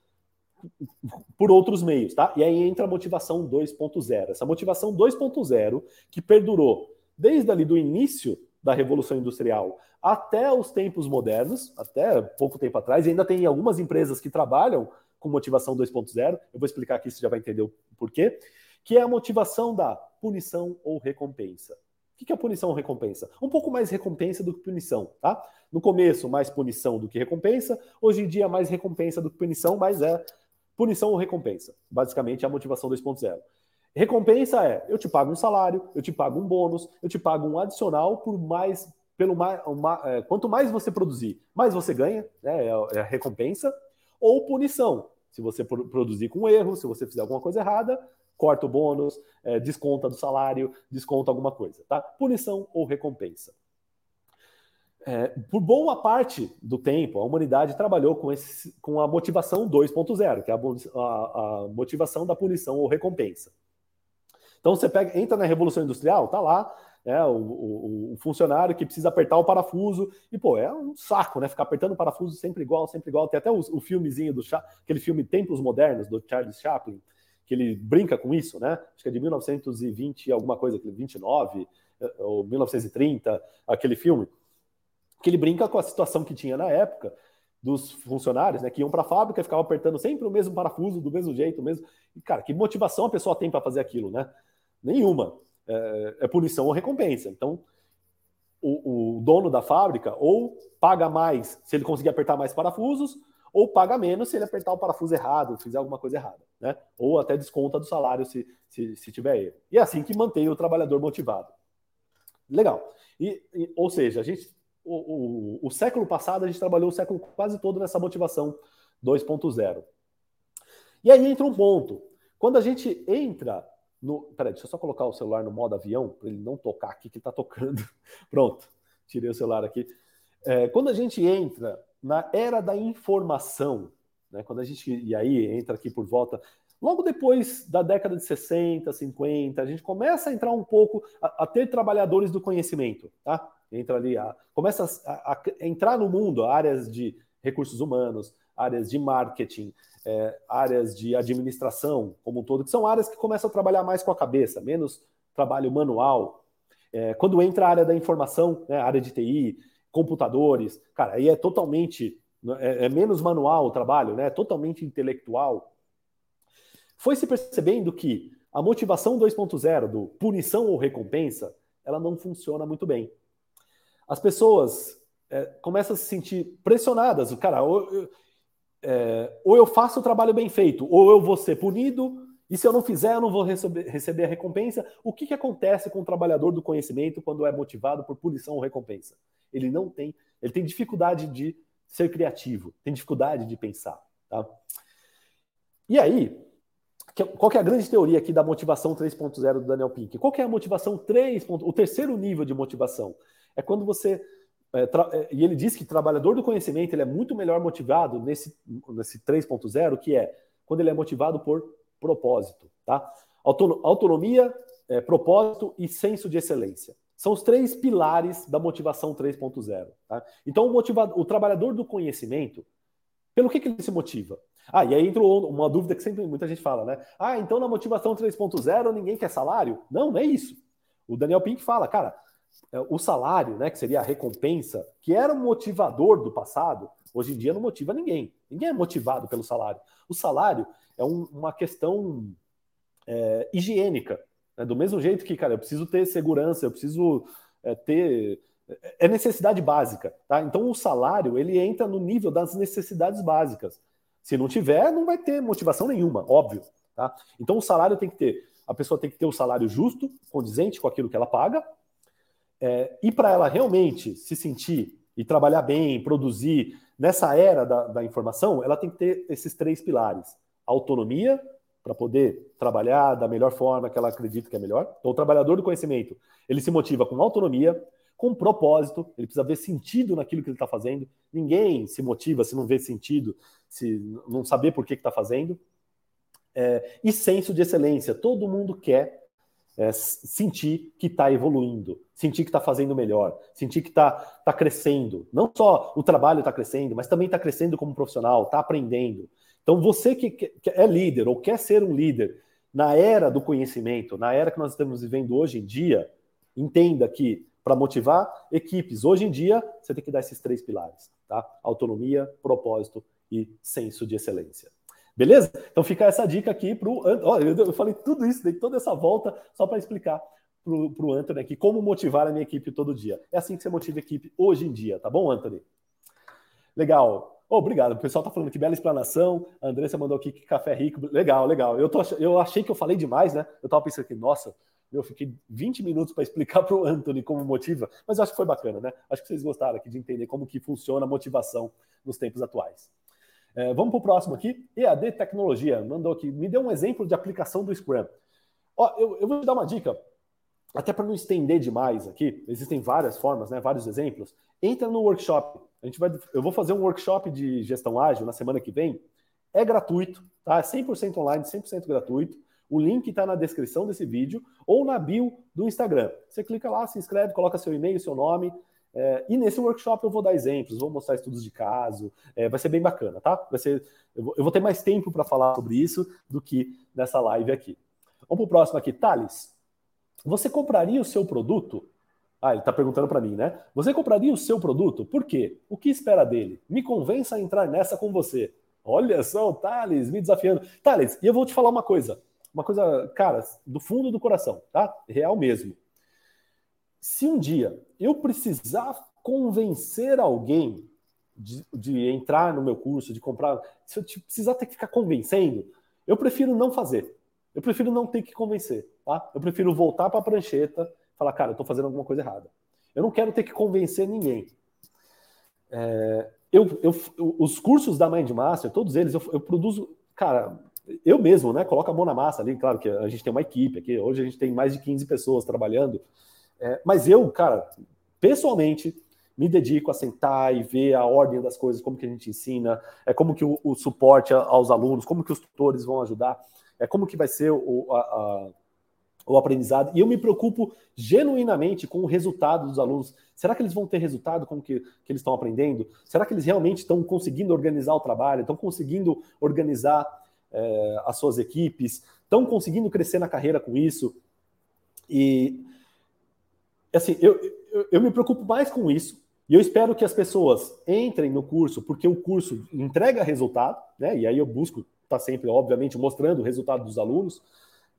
por outros meios, tá? E aí entra a motivação 2.0. Essa motivação 2.0 que perdurou desde ali do início da Revolução Industrial até os tempos modernos, até pouco tempo atrás, e ainda tem algumas empresas que trabalham com motivação 2.0, eu vou explicar aqui, você já vai entender o porquê, que é a motivação da punição ou recompensa. O que é punição ou recompensa? Um pouco mais recompensa do que punição, tá? No começo, mais punição do que recompensa, hoje em dia, mais recompensa do que punição, mas é Punição ou recompensa? Basicamente, é a motivação 2.0. Recompensa é: eu te pago um salário, eu te pago um bônus, eu te pago um adicional por mais. Pelo mais, uma, é, quanto mais você produzir, mais você ganha, né, é, é a recompensa. Ou punição. Se você produzir com erro, se você fizer alguma coisa errada, corta o bônus, é, desconta do salário, desconta alguma coisa, tá? Punição ou recompensa. É, por boa parte do tempo, a humanidade trabalhou com, esse, com a motivação 2.0, que é a, a, a, motivação da punição ou recompensa. Então você pega, entra na Revolução Industrial, tá lá né, o, o, o, funcionário que precisa apertar o parafuso, e pô, é um saco, né? Ficar apertando o parafuso sempre igual, sempre igual. Tem até o, o filmezinho do aquele filme Tempos Modernos, do Charles Chaplin, que ele brinca com isso, né? Acho que é de 1920 alguma coisa, 29 eh, ou 1930, aquele filme que ele brinca com a situação que tinha na época dos funcionários, né, que iam para a fábrica e ficavam apertando sempre o mesmo parafuso, do mesmo jeito, mesmo. E, cara, que motivação a pessoa tem para fazer aquilo, né? Nenhuma. É, é, punição ou recompensa. Então, o, o dono da fábrica ou paga mais se ele conseguir apertar mais parafusos, ou paga menos se ele apertar o parafuso errado, fizer alguma coisa errada, né? Ou até desconta do salário se, se, se tiver erro. E é assim que mantém o trabalhador motivado. Legal. E, e, ou seja, a gente o, o, o, século passado a gente trabalhou o século quase todo nessa motivação 2.0. E aí entra um ponto. Quando a gente entra no. Peraí, deixa eu só colocar o celular no modo avião, para ele não tocar aqui que está tocando. Pronto, tirei o celular aqui. É, quando a gente entra na era da informação, né, quando a gente. E aí entra aqui por volta. Logo depois da década de 60, 50, a gente começa a entrar um pouco, a, a ter trabalhadores do conhecimento, tá? entra ali, a, começa a, a, entrar no mundo áreas de recursos humanos, áreas de marketing, é, áreas de administração como um todo, que são áreas que começam a trabalhar mais com a cabeça, menos trabalho manual. É, quando entra a área da informação, né, área de TI, computadores, cara, aí é totalmente, é, é menos manual o trabalho, né, totalmente intelectual. Foi se percebendo que a motivação 2.0 do punição ou recompensa, ela não funciona muito bem as pessoas é, começam a se sentir pressionadas. O cara, ou, eu, é, ou eu faço o trabalho bem feito, ou eu vou ser punido, e se eu não fizer, eu não vou receber, receber a recompensa. O que, que acontece com o trabalhador do conhecimento quando é motivado por punição ou recompensa? Ele não tem, ele tem dificuldade de ser criativo, tem dificuldade de pensar. Tá? E aí, qual que é a grande teoria aqui da motivação 3.0 do Daniel Pink? Qual que é a motivação 3. O terceiro nível de motivação? é quando você. É, é, e ele diz que trabalhador do conhecimento ele é muito melhor motivado nesse, nesse 3.0, que é quando ele é motivado por propósito. Tá? Autonomia, é, propósito e senso de excelência. São os três pilares da motivação 3.0. Tá? Então, o, motivado, o trabalhador do conhecimento, pelo que, que ele se motiva? Ah, e aí entrou uma dúvida que sempre muita gente fala, né? Ah, então na motivação 3.0 ninguém quer salário? Não, não é isso. O Daniel Pink fala, cara, o salário, né, que seria a recompensa, que era o motivador do passado, hoje em dia não motiva ninguém. Ninguém é motivado pelo salário. O salário é um, uma questão é, higiênica. Né? Do mesmo jeito que, cara, eu preciso ter segurança, eu preciso é, ter. É, é necessidade básica. Tá? Então o salário ele entra no nível das necessidades básicas. Se não tiver, não vai ter motivação nenhuma, óbvio. Tá? Então o salário tem que ter. A pessoa tem que ter o salário justo, condizente com aquilo que ela paga, é, e para ela realmente se sentir e trabalhar bem, produzir nessa era da, da, informação, ela tem que ter esses três pilares: autonomia, para poder trabalhar da melhor forma que ela acredita que é melhor. Então, o trabalhador do conhecimento, ele se motiva com autonomia, com propósito, ele precisa ver sentido naquilo que ele está fazendo. Ninguém se motiva se não vê sentido, se não saber por que está fazendo. É, e senso de excelência. Todo mundo quer é, sentir que está evoluindo, sentir que está fazendo melhor, sentir que está tá crescendo. Não só o trabalho está crescendo, mas também está crescendo como profissional, está aprendendo. Então, você que, que é líder ou quer ser um líder na era do conhecimento, na era que nós estamos vivendo hoje em dia, entenda que para motivar equipes hoje em dia, você tem que dar esses três pilares, tá? Autonomia, propósito e senso de excelência. Beleza? Então fica essa dica aqui para o. Eu falei tudo isso, dei toda essa volta só para explicar para o Anthony aqui como motivar a minha equipe todo dia. É assim que você motiva a equipe hoje em dia, tá bom, Anthony? Legal. Oh, obrigado. O pessoal está falando que bela explanação. A Andressa mandou aqui que café rico. Legal, legal. Eu, tô, eu achei que eu falei demais, né? Eu estava pensando aqui, nossa, eu fiquei 20 minutos para explicar para o Anthony como motiva, mas eu acho que foi bacana, né? Acho que vocês gostaram aqui de entender como que funciona a motivação nos tempos atuais. É, vamos para o próximo aqui. EAD Tecnologia mandou aqui. Me deu um exemplo de aplicação do Scrum. Ó, eu, eu vou te dar uma dica, até para não estender demais aqui. Existem várias formas, né? Vários exemplos. Entra no workshop a gente vai, eu vou fazer um workshop de gestão ágil na semana que vem. É gratuito, tá? É 100% online, 100% gratuito. O link está na descrição desse vídeo ou na bio do Instagram. Você clica lá, se inscreve, coloca seu e-mail, seu nome. É, e nesse workshop eu vou dar exemplos, vou mostrar estudos de caso. É, vai ser bem bacana, tá? Vai ser, eu, vou, eu vou ter mais tempo para falar sobre isso do que nessa live aqui. Vamos para o próximo aqui. Thales, você compraria o seu produto ah, ele está perguntando para mim, né? Você compraria o seu produto? Por quê? O que espera dele? Me convença a entrar nessa com você. Olha só o Thales me desafiando. Thales, e eu vou te falar uma coisa. Uma coisa, cara, do fundo do coração, tá? Real mesmo. Se um dia eu precisar convencer alguém de, de entrar no meu curso, de comprar, se eu precisar ter que ficar convencendo, eu prefiro não fazer. Eu prefiro não ter que convencer, tá? Eu prefiro voltar para a prancheta falar, cara, eu estou fazendo alguma coisa errada. Eu não quero ter que convencer ninguém. É, eu, eu, os cursos da Mindmaster, todos eles, eu, eu, produzo, cara, eu mesmo, né? Coloco a mão na massa ali, claro que a gente tem uma equipe aqui, hoje a gente tem mais de 15 pessoas trabalhando, é, mas eu, cara, pessoalmente, me dedico a sentar e ver a ordem das coisas, como que a gente ensina, é como que o, o suporte aos alunos, como que os tutores vão ajudar, é como que vai ser o, a, a o aprendizado, e eu me preocupo genuinamente com o resultado dos alunos. Será que eles vão ter resultado com o que, que eles estão aprendendo? Será que eles realmente estão conseguindo organizar o trabalho, estão conseguindo organizar é, as suas equipes, estão conseguindo crescer na carreira com isso? E assim, eu, eu, eu me preocupo mais com isso, e eu espero que as pessoas entrem no curso, porque o curso entrega resultado, né? E aí eu busco estar tá sempre, obviamente, mostrando o resultado dos alunos.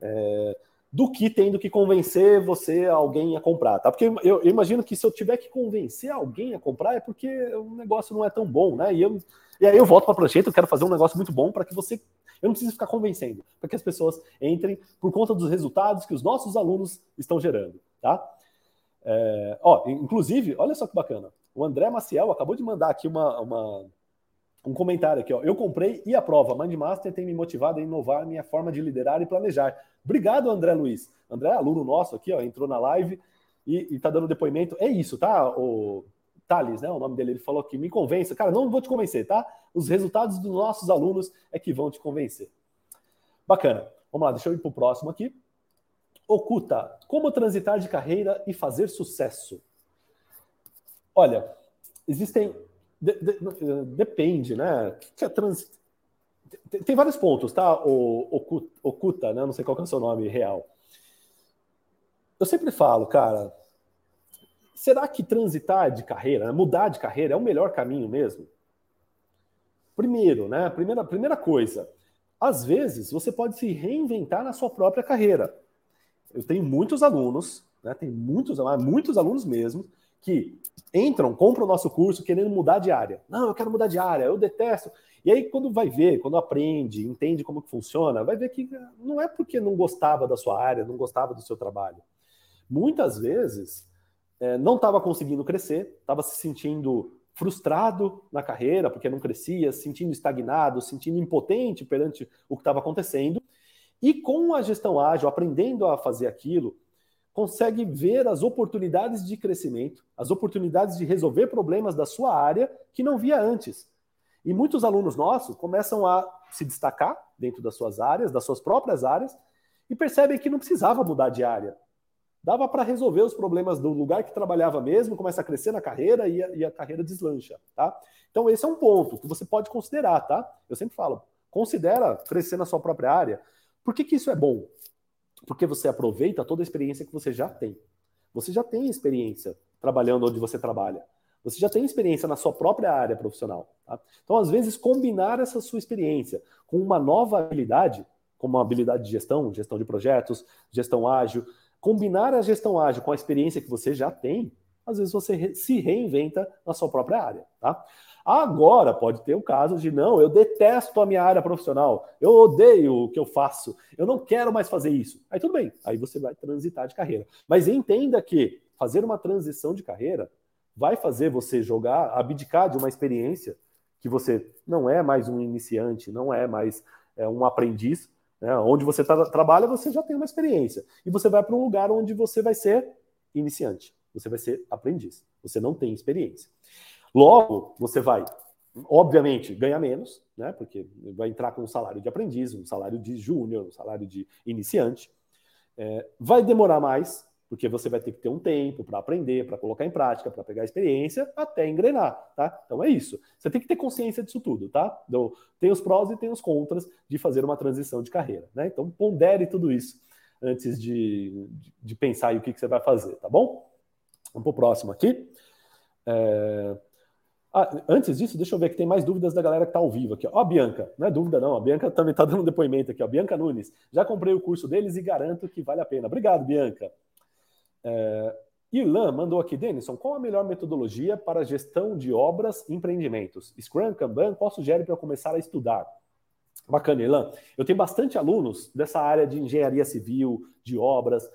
É, do que tendo que convencer você alguém a comprar, tá? Porque eu, eu, imagino que se eu tiver que convencer alguém a comprar é porque o negócio não é tão bom, né? E, eu, e aí eu volto para a prancheta, eu quero fazer um negócio muito bom para que você, eu não preciso ficar convencendo, para que as pessoas entrem por conta dos resultados que os nossos alunos estão gerando, tá? É, ó, inclusive, olha só que bacana, o André Maciel acabou de mandar aqui uma, uma um comentário aqui, ó. Eu comprei e a prova. Mindmaster tem me motivado a inovar minha forma de liderar e planejar. Obrigado, André Luiz. André, aluno nosso aqui, ó, entrou na live e, está dando depoimento. É isso, tá? O Thales, né? O nome dele, ele falou que me convença. Cara, não vou te convencer, tá? Os resultados dos nossos alunos é que vão te convencer. Bacana. Vamos lá, deixa eu ir para o próximo aqui. Oculta, como transitar de carreira e fazer sucesso? Olha, existem de, de, depende, né? Que é trans... tem, tem, vários pontos, tá? O, oculta, né? Não sei qual é o seu nome real. Eu sempre falo, cara, será que transitar de carreira, né? mudar de carreira é o melhor caminho mesmo? Primeiro, né? Primeira, primeira coisa, às vezes você pode se reinventar na sua própria carreira. Eu tenho muitos alunos, né? Tem muitos, muitos alunos mesmo, que entram, compram o nosso curso querendo mudar de área. Não, eu quero mudar de área, eu detesto. E aí, quando vai ver, quando aprende, entende como que funciona, vai ver que não é porque não gostava da sua área, não gostava do seu trabalho. Muitas vezes é, não estava conseguindo crescer, estava se sentindo frustrado na carreira porque não crescia, se sentindo estagnado, se sentindo impotente perante o que estava acontecendo. E com a gestão ágil, aprendendo a fazer aquilo, consegue ver as oportunidades de crescimento, as oportunidades de resolver problemas da sua área que não via antes. E muitos alunos nossos começam a se destacar dentro das suas áreas, das suas próprias áreas, e percebem que não precisava mudar de área. Dava para resolver os problemas do lugar que trabalhava mesmo, começa a crescer na carreira e a, e a carreira deslancha, tá? Então esse é um ponto que você pode considerar, tá? Eu sempre falo, considera crescer na sua própria área. Por que, que isso é bom? Porque você aproveita toda a experiência que você já tem. Você já tem experiência trabalhando onde você trabalha. Você já tem experiência na sua própria área profissional. Tá? Então, às vezes, combinar essa sua experiência com uma nova habilidade, como uma habilidade de gestão, gestão de projetos, gestão ágil, combinar a gestão ágil com a experiência que você já tem, às vezes você se reinventa na sua própria área. Tá? Agora pode ter o caso de não, eu detesto a minha área profissional, eu odeio o que eu faço, eu não quero mais fazer isso. Aí tudo bem, aí você vai transitar de carreira. Mas entenda que fazer uma transição de carreira vai fazer você jogar, abdicar de uma experiência que você não é mais um iniciante, não é mais é, um aprendiz. Né? Onde você trabalha, você já tem uma experiência. E você vai para um lugar onde você vai ser iniciante, você vai ser aprendiz. Você não tem experiência. Logo, você vai, obviamente, ganhar menos, né? Porque vai entrar com um salário de aprendiz, um salário de júnior, um salário de iniciante. É, vai demorar mais, porque você vai ter que ter um tempo para aprender, para colocar em prática, para pegar experiência, até engrenar, tá? Então é isso. Você tem que ter consciência disso tudo, tá? Então, tem os prós e tem os contras de fazer uma transição de carreira, né? Então pondere tudo isso antes de, de, pensar em o que, que, você vai fazer, tá bom? Vamos para o próximo aqui. É... Ah, antes disso, deixa eu ver que tem mais dúvidas da galera que está ao vivo aqui. Ó, a Bianca, não é dúvida não, a Bianca também está dando depoimento aqui. Ó. Bianca Nunes, já comprei o curso deles e garanto que vale a pena. Obrigado, Bianca. É, Irlan mandou aqui, Denison, qual a melhor metodologia para gestão de obras e empreendimentos? Scrum, Kanban, qual sugere para eu começar a estudar? Bacana, Irlan. Eu tenho bastante alunos dessa área de engenharia civil, de obras.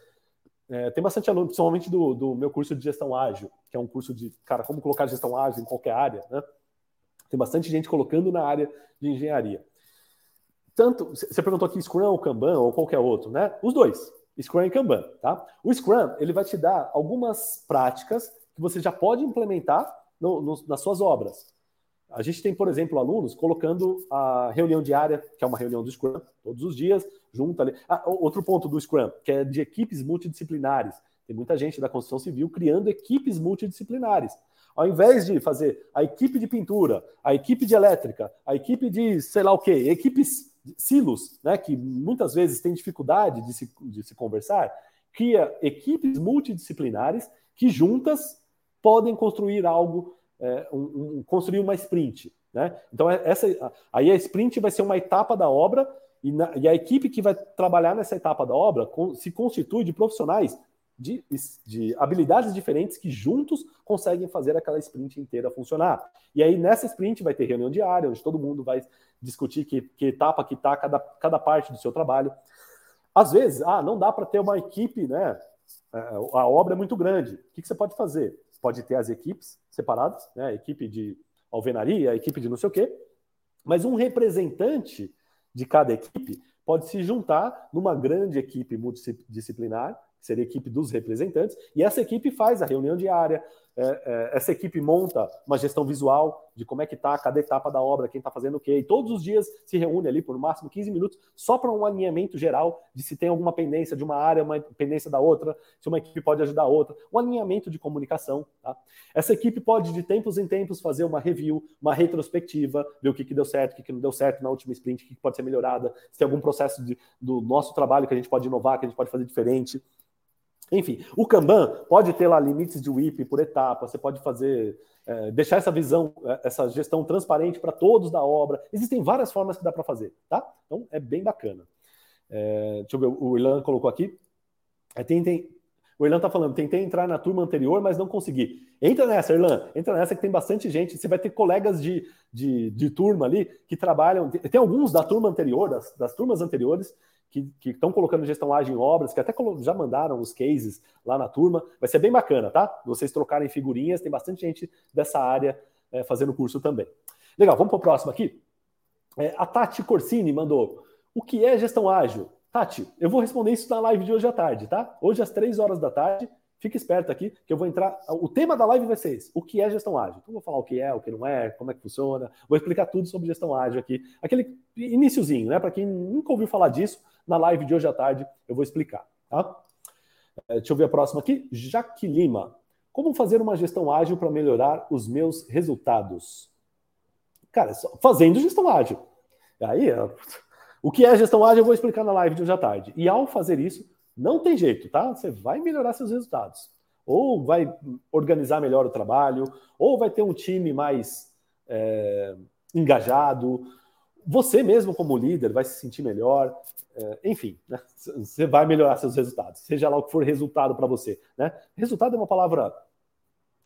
É, tem bastante alunos, principalmente do, do meu curso de gestão ágil, que é um curso de, cara, como colocar gestão ágil em qualquer área, né? Tem bastante gente colocando na área de engenharia. Tanto, você perguntou aqui Scrum ou Kanban ou qualquer outro, né? Os dois. Scrum e Kanban, tá? O Scrum, ele vai te dar algumas práticas que você já pode implementar no, no, nas suas obras. A gente tem, por exemplo, alunos colocando a reunião diária, que é uma reunião do Scrum, todos os dias, junto ali. Ah, outro ponto do Scrum, que é de equipes multidisciplinares. Tem muita gente da construção civil criando equipes multidisciplinares. Ao invés de fazer a equipe de pintura, a equipe de elétrica, a equipe de sei lá o quê, equipes silos, né, que muitas vezes têm dificuldade de se, de se conversar, cria equipes multidisciplinares que juntas podem construir algo, é, um, um, construir uma sprint. Né? Então, é, essa, aí a sprint vai ser uma etapa da obra e, na, e a equipe que vai trabalhar nessa etapa da obra se constitui de profissionais de, de, habilidades diferentes que juntos conseguem fazer aquela sprint inteira funcionar. E aí, nessa sprint, vai ter reunião diária, onde todo mundo vai discutir que, que etapa que está cada, cada parte do seu trabalho. Às vezes, ah, não dá para ter uma equipe, né? É, a obra é muito grande. O que, que você pode fazer? Pode ter as equipes separadas, né? Equipe de alvenaria, equipe de não sei o quê, mas um representante de cada equipe pode se juntar numa grande equipe multidisciplinar que seria a equipe dos representantes, e essa equipe faz a reunião diária, é, é, essa equipe monta uma gestão visual de como é que está cada etapa da obra, quem está fazendo o quê, e todos os dias se reúne ali por no máximo 15 minutos, só para um alinhamento geral de se tem alguma pendência de uma área, uma pendência da outra, se uma equipe pode ajudar a outra, um alinhamento de comunicação. Tá? Essa equipe pode, de tempos em tempos, fazer uma review, uma retrospectiva, ver o que, que deu certo, o que, que não deu certo na última sprint, o que, que pode ser melhorada, se tem algum processo de, do nosso trabalho que a gente pode inovar, que a gente pode fazer diferente. Enfim, o Kanban pode ter lá limites de WIP por etapa, você pode fazer, é, deixar essa visão, é, essa gestão transparente para todos da obra. Existem várias formas que dá para fazer, tá? Então é bem bacana. É, deixa eu ver, o Irlan colocou aqui. É, tem, tem, o Irlan está falando, tentei entrar na turma anterior, mas não consegui. Entra nessa, Irlan, entra nessa que tem bastante gente. Você vai ter colegas de, de, de turma ali que trabalham. Tem alguns da turma anterior, das, das turmas anteriores, que estão colocando gestão ágil em obras, que até já mandaram os cases lá na turma. Vai ser bem bacana, tá? Vocês trocarem figurinhas, tem bastante gente dessa área é, fazendo curso também. Legal, vamos para o próximo aqui. É, a Tati Corsini mandou: o que é gestão ágil? Tati, eu vou responder isso na live de hoje à tarde, tá? Hoje às três horas da tarde. Fica esperto aqui, que eu vou entrar. O tema da live vai ser esse: o que é gestão ágil? Então, vou falar o que é, o que não é, como é que funciona. Vou explicar tudo sobre gestão ágil aqui. Aquele iníciozinho, né? Para quem nunca ouviu falar disso, na live de hoje à tarde eu vou explicar, tá? É, deixa eu ver a próxima aqui. Jaque Lima. Como fazer uma gestão ágil para melhorar os meus resultados? Cara, fazendo gestão ágil. Aí, o que é gestão ágil eu vou explicar na live de hoje à tarde. E ao fazer isso, não tem jeito, tá? Você vai melhorar seus resultados. Ou vai organizar melhor o trabalho, ou vai ter um time mais é, engajado. Você mesmo, como líder, vai se sentir melhor. É, enfim, né? você vai melhorar seus resultados, seja lá o que for resultado para você. Né? Resultado é uma palavra.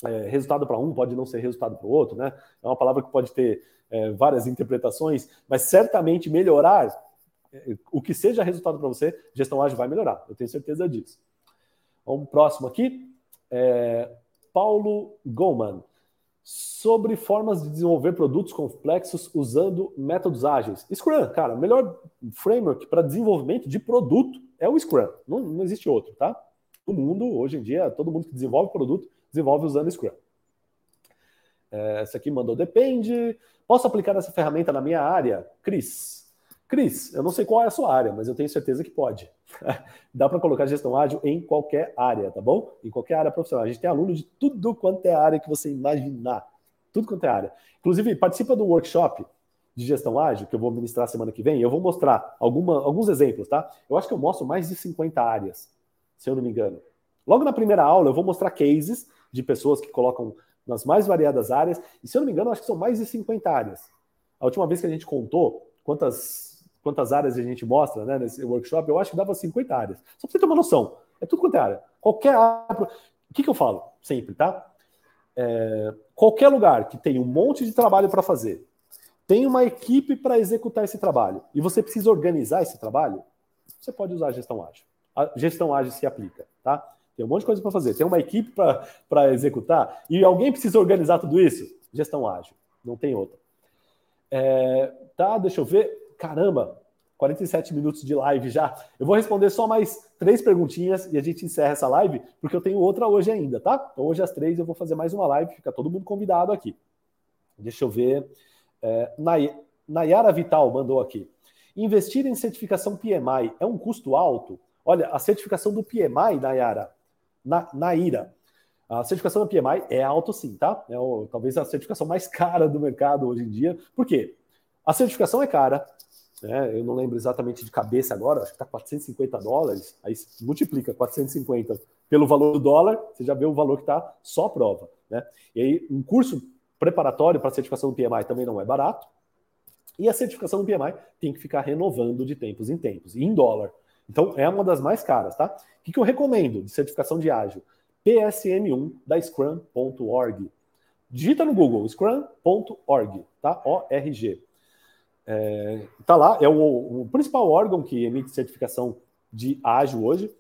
É, resultado para um pode não ser resultado para o outro, né? É uma palavra que pode ter é, várias interpretações, mas certamente melhorar o que seja resultado para você, gestão ágil vai melhorar. Eu tenho certeza disso. Vamos próximo aqui. É, Paulo Goldman. Sobre formas de desenvolver produtos complexos usando métodos ágeis. Scrum, cara, o melhor framework para desenvolvimento de produto é o Scrum. Não, não existe outro, tá? O mundo, hoje em dia, todo mundo que desenvolve produto, desenvolve usando Scrum. É, essa aqui mandou depende. Posso aplicar essa ferramenta na minha área? Cris, Cris, eu não sei qual é a sua área, mas eu tenho certeza que pode. Dá para colocar gestão ágil em qualquer área, tá bom? Em qualquer área profissional. A gente tem aluno de tudo quanto é área que você imaginar. Tudo quanto é área. Inclusive, participa do workshop de gestão ágil que eu vou ministrar semana que vem. Eu vou mostrar alguma, alguns exemplos, tá? Eu acho que eu mostro mais de 50 áreas, se eu não me engano. Logo na primeira aula, eu vou mostrar cases de pessoas que colocam nas mais variadas áreas. E se eu não me engano, acho que são mais de 50 áreas. A última vez que a gente contou quantas quantas áreas a gente mostra né, nesse workshop, eu acho que dava 50 áreas. Só para você ter uma noção. É tudo quanto é área. Qualquer área. O que, que eu falo sempre, tá? É, qualquer lugar que tem um monte de trabalho para fazer, tem uma equipe para executar esse trabalho, e você precisa organizar esse trabalho, você pode usar a gestão ágil. A gestão ágil se aplica, tá? Tem um monte de coisa para fazer, tem uma equipe para executar, e alguém precisa organizar tudo isso? Gestão ágil, não tem outra. É, tá, deixa eu ver caramba, 47 minutos de live já. Eu vou responder só mais três perguntinhas e a gente encerra essa live, porque eu tenho outra hoje ainda, tá? Então, hoje às três eu vou fazer mais uma live, fica todo mundo convidado aqui. Deixa eu ver. É, Nayara Vital mandou aqui. Investir em certificação PMI é um custo alto? Olha, a certificação do PMI, Nayara, na, Naira, a certificação da PMI é alto sim, tá? É o, talvez a certificação mais cara do mercado hoje em dia. Por quê? A certificação é cara, né? Eu não lembro exatamente de cabeça agora, acho que está 450 dólares, aí multiplica 450 pelo valor do dólar, você já vê o valor que está só a prova. Né? E aí, um curso preparatório para a certificação do PMI também não é barato, e a certificação do PMI tem que ficar renovando de tempos em tempos, em dólar. Então, é uma das mais caras, tá? O que, que eu recomendo de certificação de ágil? PSM1 da Scrum.org. Digita no Google, scrum.org, tá? O-R-G. É, tá lá, é o, o, principal órgão que emite certificação de ágil hoje,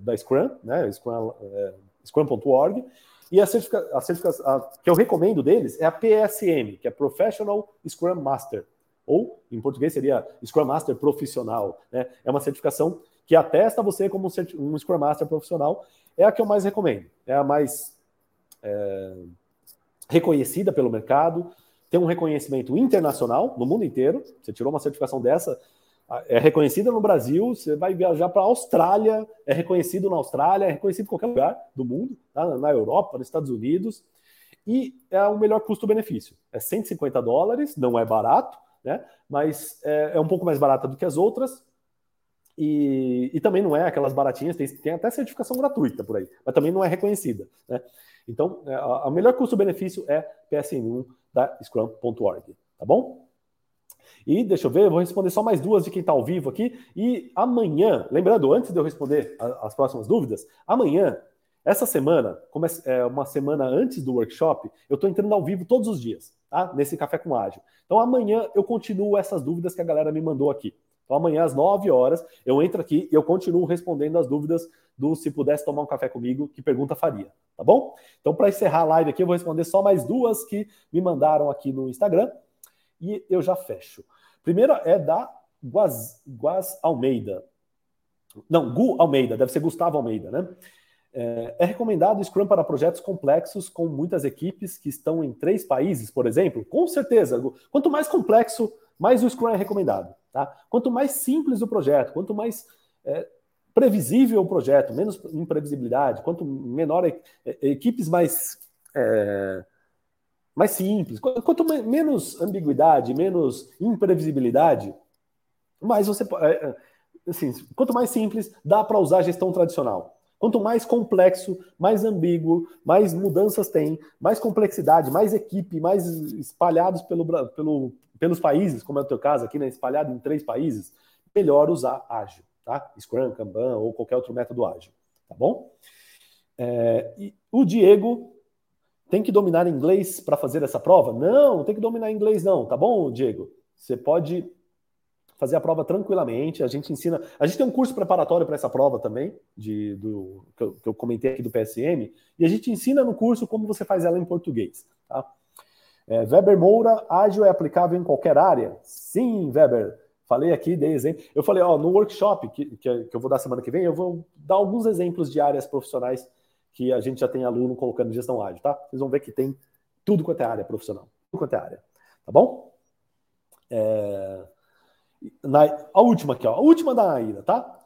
da Scrum, né? Scrum, é, Scrum.org. E a certificação a certifica, que eu recomendo deles é a PSM, que é Professional Scrum Master, ou em português seria Scrum Master Profissional. Né? É uma certificação que atesta você como um Scrum Master profissional. É a que eu mais recomendo, é a mais é, reconhecida pelo mercado tem um reconhecimento internacional no mundo inteiro. Você tirou uma certificação dessa, é reconhecida no Brasil, você vai viajar para a Austrália, é reconhecido na Austrália, é reconhecido em qualquer lugar do mundo, tá? na Europa, nos Estados Unidos, e é o melhor custo-benefício. É 150 dólares, não é barato, né? mas é, é um pouco mais barata do que as outras, e, e, também não é aquelas baratinhas, tem, tem, até certificação gratuita por aí, mas também não é reconhecida. Né? Então, é, a, melhor custo-benefício é PSN1 da Scrum.org, tá bom? E deixa eu ver, eu vou responder só mais duas de quem está ao vivo aqui. E amanhã, lembrando, antes de eu responder as próximas dúvidas, amanhã, essa semana, como é, uma semana antes do workshop, eu estou entrando ao vivo todos os dias, tá? Nesse Café com Ágil. Então amanhã eu continuo essas dúvidas que a galera me mandou aqui. Então amanhã às 9 horas eu entro aqui e eu continuo respondendo as dúvidas do se pudesse tomar um café comigo, que pergunta faria, tá bom? Então para encerrar a live aqui eu vou responder só mais duas que me mandaram aqui no Instagram e eu já fecho. Primeira é da Guaz, Guaz Almeida. Não, Gu Almeida, deve ser Gustavo Almeida, né? É, é recomendado Scrum para projetos complexos com muitas equipes que estão em três países, por exemplo? Com certeza. Quanto mais complexo, mais o Scrum é recomendado. Tá? Quanto mais simples o projeto, quanto mais é, previsível o projeto, menos imprevisibilidade, quanto menor equipes mais é, mais simples, quanto menos ambiguidade, menos imprevisibilidade, mais você é, é, assim, quanto mais simples dá para usar a gestão tradicional. Quanto mais complexo, mais ambíguo, mais mudanças tem, mais complexidade, mais equipe, mais espalhados pelo, pelo, pelos países, como é o teu caso aqui, né, espalhado em três países, melhor usar ágil, tá? Scrum, Kanban ou qualquer outro método ágil, tá bom? É, o Diego tem que dominar inglês para fazer essa prova? Não, não tem que dominar inglês não, tá bom, Diego? Você pode fazer a prova tranquilamente. A gente ensina. A gente tem um curso preparatório para essa prova também, de, do, que eu, que, eu, comentei aqui do PSM, e a gente ensina no curso como você faz ela em português. Tá? É, Weber Moura, ágil é aplicável em qualquer área? Sim, Weber. Falei aqui, dei exemplo. Eu falei, ó, no workshop que, que, que eu vou dar semana que vem, eu vou dar alguns exemplos de áreas profissionais que a gente já tem aluno colocando gestão ágil, tá? Vocês vão ver que tem tudo quanto é área profissional. Tudo quanto é área. Tá bom? É... Na, a última aqui, ó, a última da Aida, tá?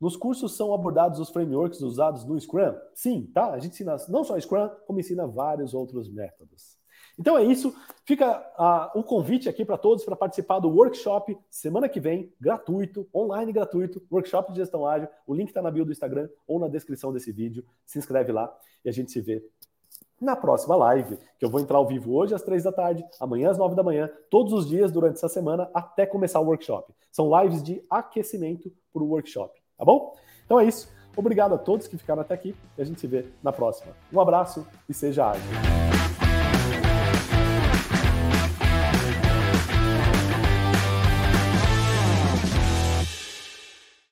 Nos cursos são abordados os frameworks usados no Scrum? Sim, tá? A gente ensina não só Scrum, como ensina vários outros métodos. Então é isso. Fica o convite aqui para todos para participar do workshop semana que vem, gratuito, online gratuito, workshop de gestão ágil. O link está na bio do Instagram ou na descrição desse vídeo. Se inscreve lá e a gente se vê na próxima live, que eu vou entrar ao vivo hoje às três da tarde, amanhã às nove da manhã, todos os dias durante essa semana até começar o workshop. São lives de aquecimento para o workshop, tá bom? Então é isso. Obrigado a todos que ficaram até aqui e a gente se vê na próxima. Um abraço e seja ágil.